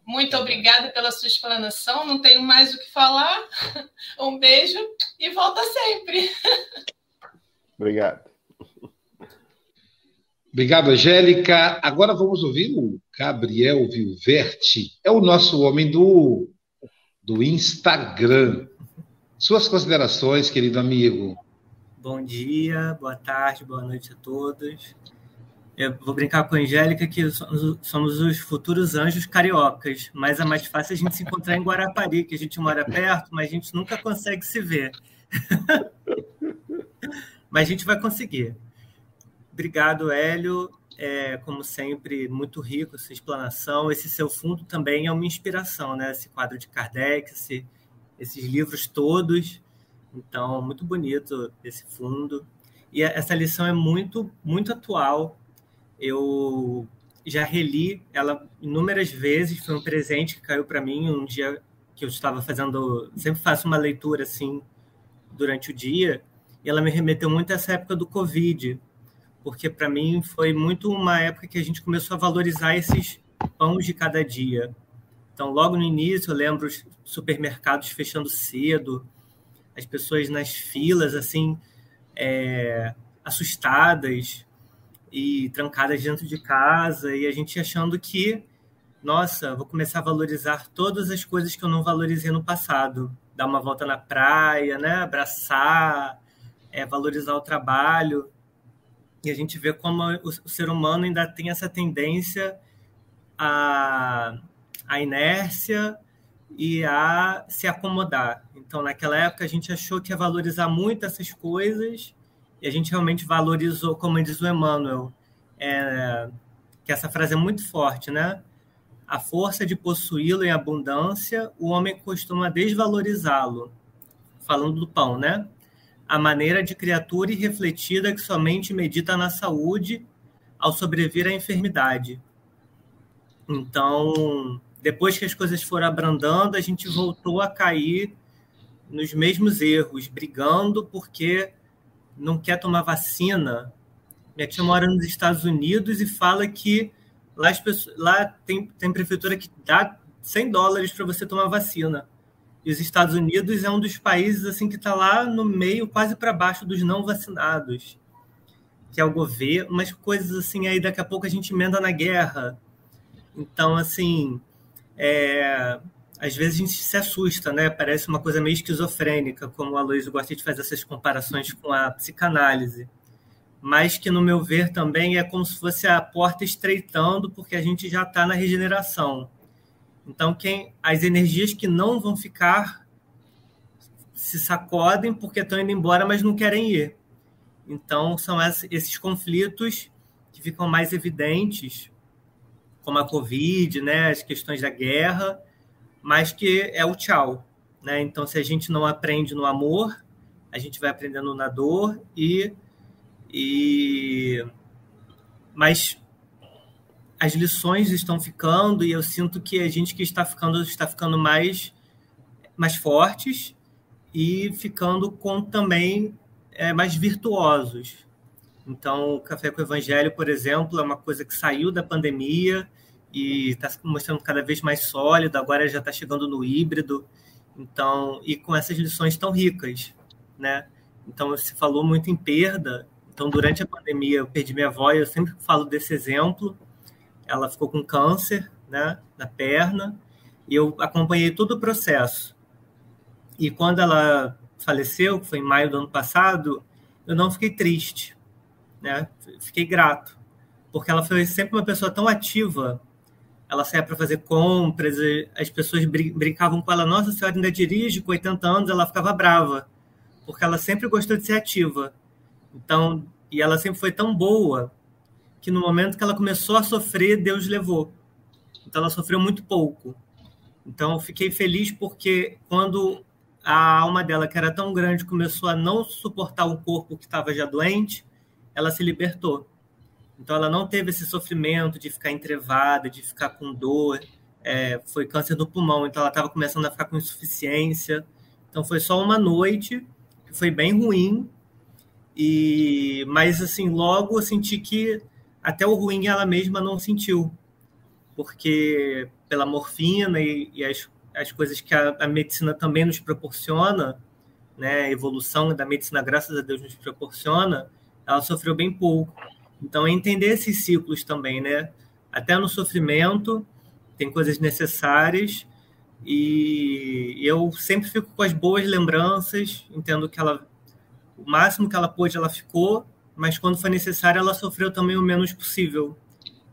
Muito obrigada pela sua explanação. Não tenho mais o que falar. [laughs] Um beijo e volta sempre. Obrigado. Obrigado, Angélica. Agora vamos ouvir o Gabriel Vilverti. É o nosso homem do do Instagram. Suas considerações, querido amigo. Bom dia, boa tarde, boa noite a todos. Eu vou brincar com a Angélica que somos os futuros anjos cariocas, mas é mais fácil a gente se encontrar em Guarapari, que a gente mora perto, mas a gente nunca consegue se ver. [laughs] mas a gente vai conseguir. Obrigado, Hélio é, como sempre, muito rico essa explanação. Esse seu fundo também é uma inspiração, né? Esse quadro de Kardec, esse, esses livros todos. Então, muito bonito esse fundo. E essa lição é muito, muito atual. Eu já reli ela inúmeras vezes. Foi um presente que caiu para mim um dia que eu estava fazendo. Sempre faço uma leitura assim durante o dia. E ela me remeteu muito a essa época do Covid, porque para mim foi muito uma época que a gente começou a valorizar esses pães de cada dia. Então, logo no início, eu lembro os supermercados fechando cedo, as pessoas nas filas, assim, é, assustadas e trancadas dentro de casa, e a gente achando que, nossa, vou começar a valorizar todas as coisas que eu não valorizei no passado. Dar uma volta na praia, né? abraçar, é, valorizar o trabalho. E a gente vê como o, ser humano ainda tem essa tendência à, à inércia e a se acomodar. Então, naquela época, a gente achou que ia valorizar muito essas coisas e a gente realmente valorizou, como diz o Emmanuel, é, que essa frase é muito forte, né? A força de possuí-lo em abundância, o homem costuma desvalorizá-lo. Falando do pão, né? A maneira de criatura irrefletida que somente medita na saúde ao sobreviver à enfermidade. Então, depois que as coisas foram abrandando, a gente voltou a cair nos mesmos erros, brigando porque não quer tomar vacina. Minha tia mora nos Estados Unidos e fala que lá, pessoas, lá tem, tem prefeitura que dá 100 dólares para você tomar vacina. E os Estados Unidos é um dos países assim que está lá no meio, quase para baixo dos não vacinados, que é o governo, umas coisas assim aí daqui a pouco a gente emenda na guerra. Então, assim, é, às vezes a gente se assusta, né? Parece uma coisa meio esquizofrênica, como a Luiz gosta de fazer essas comparações com a psicanálise. Mas que, no meu ver, também é como se fosse a porta estreitando, porque a gente já está na regeneração. Então, quem as energias que não vão ficar se sacodem porque estão indo embora, mas não querem ir. Então, são esses conflitos que ficam mais evidentes, como a Covid, né, as questões da guerra, mas que é o tchau. Né? Então, se a gente não aprende no amor, a gente vai aprendendo na dor e, e mas as lições estão ficando e eu sinto que a gente que está ficando está ficando mais mais fortes e ficando com também é, mais virtuosos. Então, o Café com o Evangelho, por exemplo, é uma coisa que saiu da pandemia e está se mostrando cada vez mais sólido, agora já está chegando no híbrido, então, e com essas lições tão ricas, né? Então, você falou muito em perda, então, durante a pandemia, eu perdi minha avó, eu sempre falo desse exemplo, ela ficou com câncer, né, na perna, e eu acompanhei todo o processo. E quando ela faleceu, que foi em maio do ano passado, eu não fiquei triste, né? Fiquei grato, porque ela foi sempre uma pessoa tão ativa ela saía para fazer compras, as pessoas brincavam com ela, nossa, senhora ainda dirige com 80 anos, ela ficava brava, porque ela sempre gostou de ser ativa. Então, e ela sempre foi tão boa que no momento que ela começou a sofrer, Deus levou. Então ela sofreu muito pouco. Então eu fiquei feliz porque quando a alma dela, que era tão grande, começou a não suportar o corpo que estava já doente, ela se libertou. Então, ela não teve esse sofrimento de ficar entrevada, de ficar com dor. É, foi câncer do pulmão, então ela estava começando a ficar com insuficiência. Então, foi só uma noite, que foi bem ruim. E, mas, assim, logo eu senti que até o ruim ela mesma não sentiu. Porque pela morfina e, e as, as coisas que a, a medicina também nos proporciona, né, a evolução da medicina, graças a Deus, nos proporciona, ela sofreu bem pouco. Então, entender esses ciclos também, né? Até no sofrimento, tem coisas necessárias e eu sempre fico com as boas lembranças, entendo que ela o máximo que ela pôde ela ficou, mas quando foi necessário ela sofreu também o menos possível.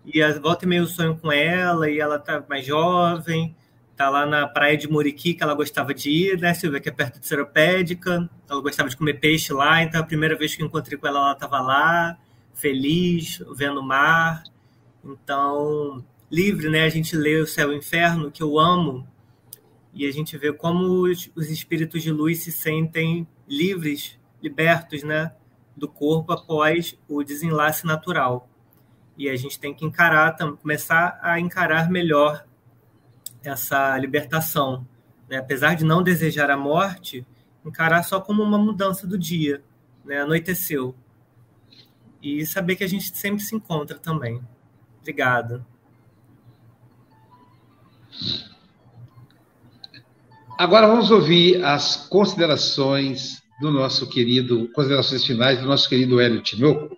E a volta e meio sonho com ela e ela tá mais jovem, tá lá na praia de Muriqui que ela gostava de ir, né, Silvia, que é perto de Seropédica, ela gostava de comer peixe lá, então a primeira vez que eu encontrei com ela ela estava lá feliz, vendo o mar. Então, livre, né? A gente lê o Céu e o Inferno, que eu amo, e a gente vê como os, os espíritos de luz se sentem livres, libertos, né? Do corpo após o desenlace natural. E a gente tem que encarar, começar a encarar melhor essa libertação. Né? Apesar de não desejar a morte, encarar só como uma mudança do dia. Né? Anoiteceu e saber que a gente sempre se encontra também. Obrigado. Agora vamos ouvir as considerações do nosso querido, considerações finais do nosso querido Hélio Tinoco.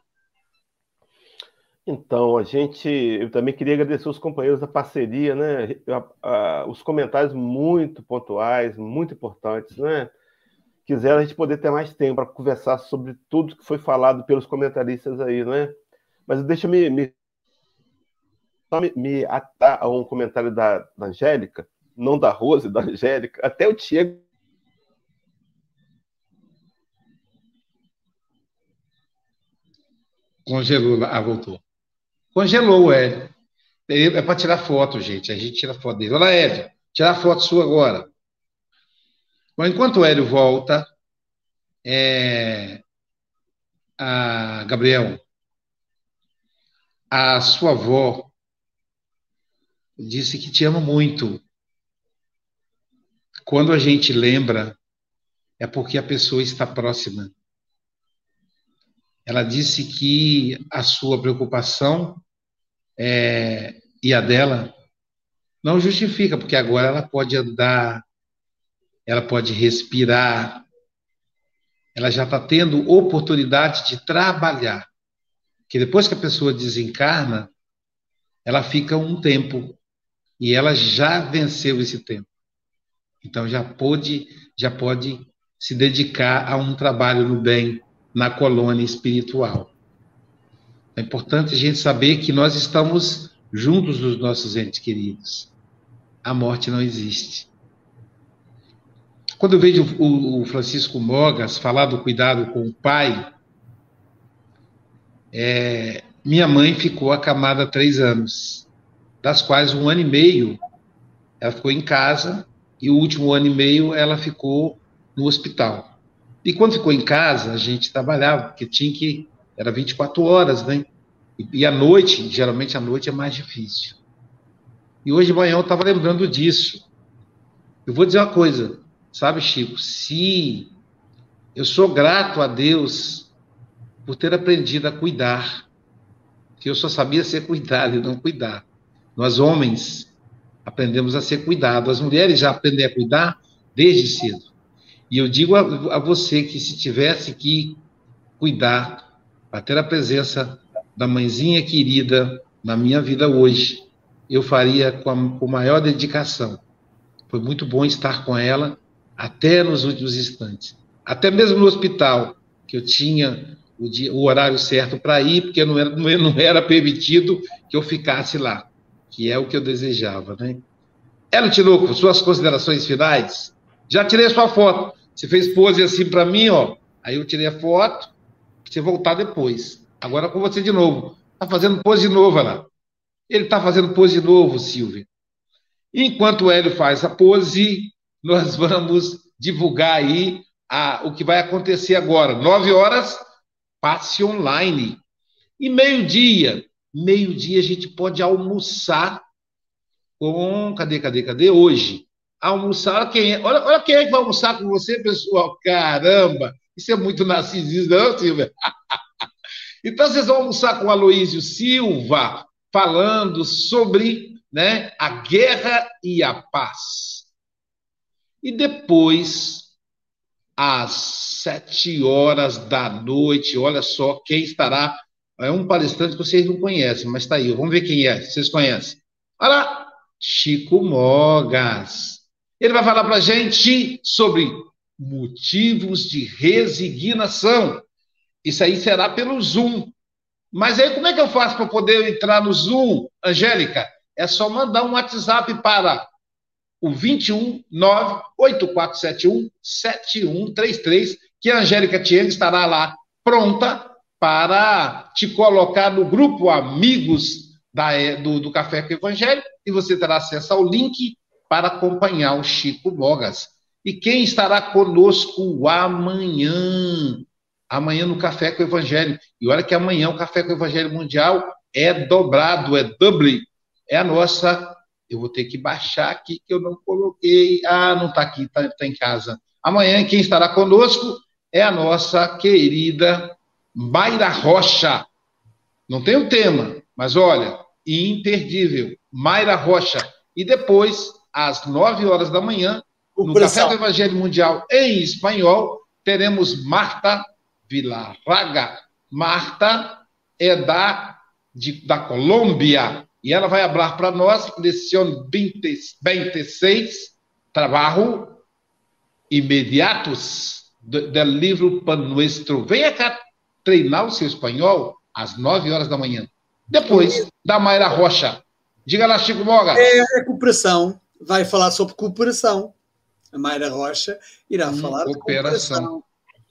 Então, a gente, eu também queria agradecer os companheiros da parceria, né? Os comentários muito pontuais, muito importantes, né? Quiser a gente poder ter mais tempo para conversar sobre tudo que foi falado pelos comentaristas aí, não é? Mas deixa me, me, me, me atar a um comentário da, da Angélica, não da Rose, da Angélica, até o Diego. Congelou, ah, voltou. Congelou Hélio. É para tirar foto, gente. A gente tira foto dele. Olha, Hélio, tirar foto sua agora. Bom, enquanto o Hélio volta, é, a Gabriel, a sua avó disse que te ama muito. Quando a gente lembra, é porque a pessoa está próxima. Ela disse que a sua preocupação é, e a dela não justifica, porque agora ela pode andar, ela pode respirar, ela já está tendo oportunidade de trabalhar. Que depois que a pessoa desencarna, ela fica um tempo e ela já venceu esse tempo. Então já pode, já pode se dedicar a um trabalho no bem na colônia espiritual. É importante a gente saber que nós estamos juntos dos nossos entes queridos. A morte não existe. Quando eu vejo o, Francisco Mogas falar do cuidado com o pai, é, minha mãe ficou acamada há três anos, das quais um ano e meio ela ficou em casa e o último ano e meio ela ficou no hospital. E quando ficou em casa, a gente trabalhava, porque tinha que. Era 24 horas, né? E, e à noite, geralmente à noite é mais difícil. E hoje de manhã eu estava lembrando disso. Eu vou dizer uma coisa: Sabe, Chico, se eu sou grato a Deus por ter aprendido a cuidar, que eu só sabia ser cuidado e não cuidar. Nós, homens, aprendemos a ser cuidados. As mulheres já aprendem a cuidar desde cedo. E eu digo a, a você que se tivesse que cuidar, para ter a presença da mãezinha querida na minha vida hoje, eu faria com, a, com maior dedicação. Foi muito bom estar com ela até nos últimos instantes. Até mesmo no hospital, que eu tinha o, dia, o horário certo para ir, porque não era, [laughs] não era permitido que eu ficasse lá, que é o que eu desejava, né? Elo Tinoco, suas considerações finais? Já tirei a sua foto. Você fez pose assim para mim, ó. Aí eu tirei a foto, você voltar depois. Agora com você de novo. Tá fazendo pose de novo, lá. Ele tá fazendo pose de novo, Silvia. Enquanto o Hélio faz a pose, nós vamos divulgar aí a, o que vai acontecer agora. Nove horas, passe online. E meio-dia, meio-dia a gente pode almoçar com. Cadê, cadê, cadê? Hoje. Almoçar quem é? Olha, olha quem é que vai almoçar com você, pessoal. Caramba! Isso é muito narcisismo, não, Silvia? [laughs] então, vocês vão almoçar com o Aloísio Silva, falando sobre né, a guerra e a paz. E depois, às sete horas da noite, olha só quem estará. É um palestrante que vocês não conhecem, mas está aí. Vamos ver quem é. Vocês conhecem? Olha lá, Chico Mogas. Ele vai falar para a gente sobre motivos de resignação. Isso aí será pelo Zoom. Mas aí como é que eu faço para poder entrar no Zoom, Angélica? É só mandar um WhatsApp para o 21 98471 7133, que a Angélica Tiene estará lá pronta para te colocar no grupo Amigos da, do, do Café com Evangelho e você terá acesso ao link para acompanhar o Chico Bogas. E quem estará conosco amanhã? Amanhã no Café com o Evangelho. E olha que amanhã o Café com o Evangelho Mundial é dobrado, é double. É a nossa eu vou ter que baixar aqui que eu não coloquei. Ah, não está aqui, está tá em casa. Amanhã quem estará conosco é a nossa querida Mayra Rocha. Não tem o tema, mas olha, imperdível. Mayra Rocha. E depois, às nove horas da manhã, no Café do Evangelho Mundial em espanhol, teremos Marta Vilarraga. Marta é da, de, da Colômbia, e ela vai falar para nós, lição 26, trabalho imediatos do, do livro Pan Nuestro. Venha cá treinar o seu espanhol às 9 horas da manhã. Depois, da Mayra Rocha. Diga lá, Chico Moga. É a recuperação, vai falar sobre cooperação. A Mayra Rocha irá Hum, falar cooperação. cooperação.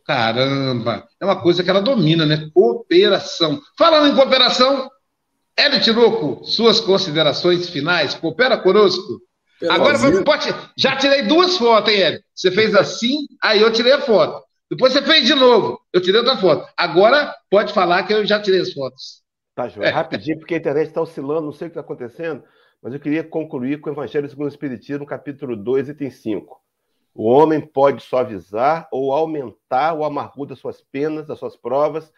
Caramba, é uma coisa que ela domina, né? Cooperação. Falando em cooperação, Hélio Tinoco, suas considerações finais, coopera conosco. Pelo Agora vamos, pode, já tirei duas fotos, hein, Hélio? Você fez assim, aí eu tirei a foto. Depois você fez de novo, eu tirei outra foto. Agora pode falar que eu já tirei as fotos. Tá, João. Rapidinho, porque a internet está oscilando, não sei o que está acontecendo, mas eu queria concluir com o Evangelho segundo o Espiritismo, capítulo 2, item 5. O homem pode suavizar ou aumentar o amargor das suas penas, das suas provas,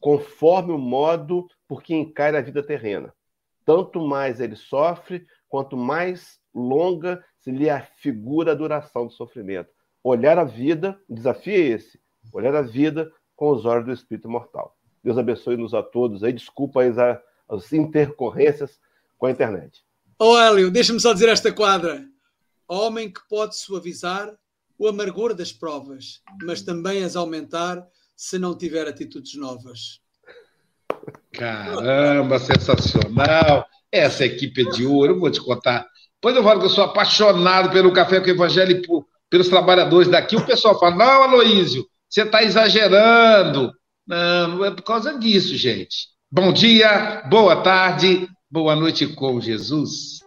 conforme o modo por que encara a vida terrena. Tanto mais ele sofre, quanto mais longa se lhe afigura a duração do sofrimento. Olhar a vida, o desafio é esse, olhar a vida com os olhos do espírito mortal. Deus abençoe-nos a todos aí. Desculpa as, as intercorrências com a internet. Ó Hélio, deixa-me só dizer esta quadra. Homem que pode suavizar o amargor das provas, mas também as aumentar se não tiver atitudes novas. Caramba, sensacional. Essa equipe é de ouro, eu vou te contar. Depois eu falo que eu sou apaixonado pelo café com o evangelho e por- pelos trabalhadores daqui. O pessoal fala: não, Aloísio, você está exagerando. Não, não é por causa disso, gente. Bom dia, boa tarde, boa noite com Jesus.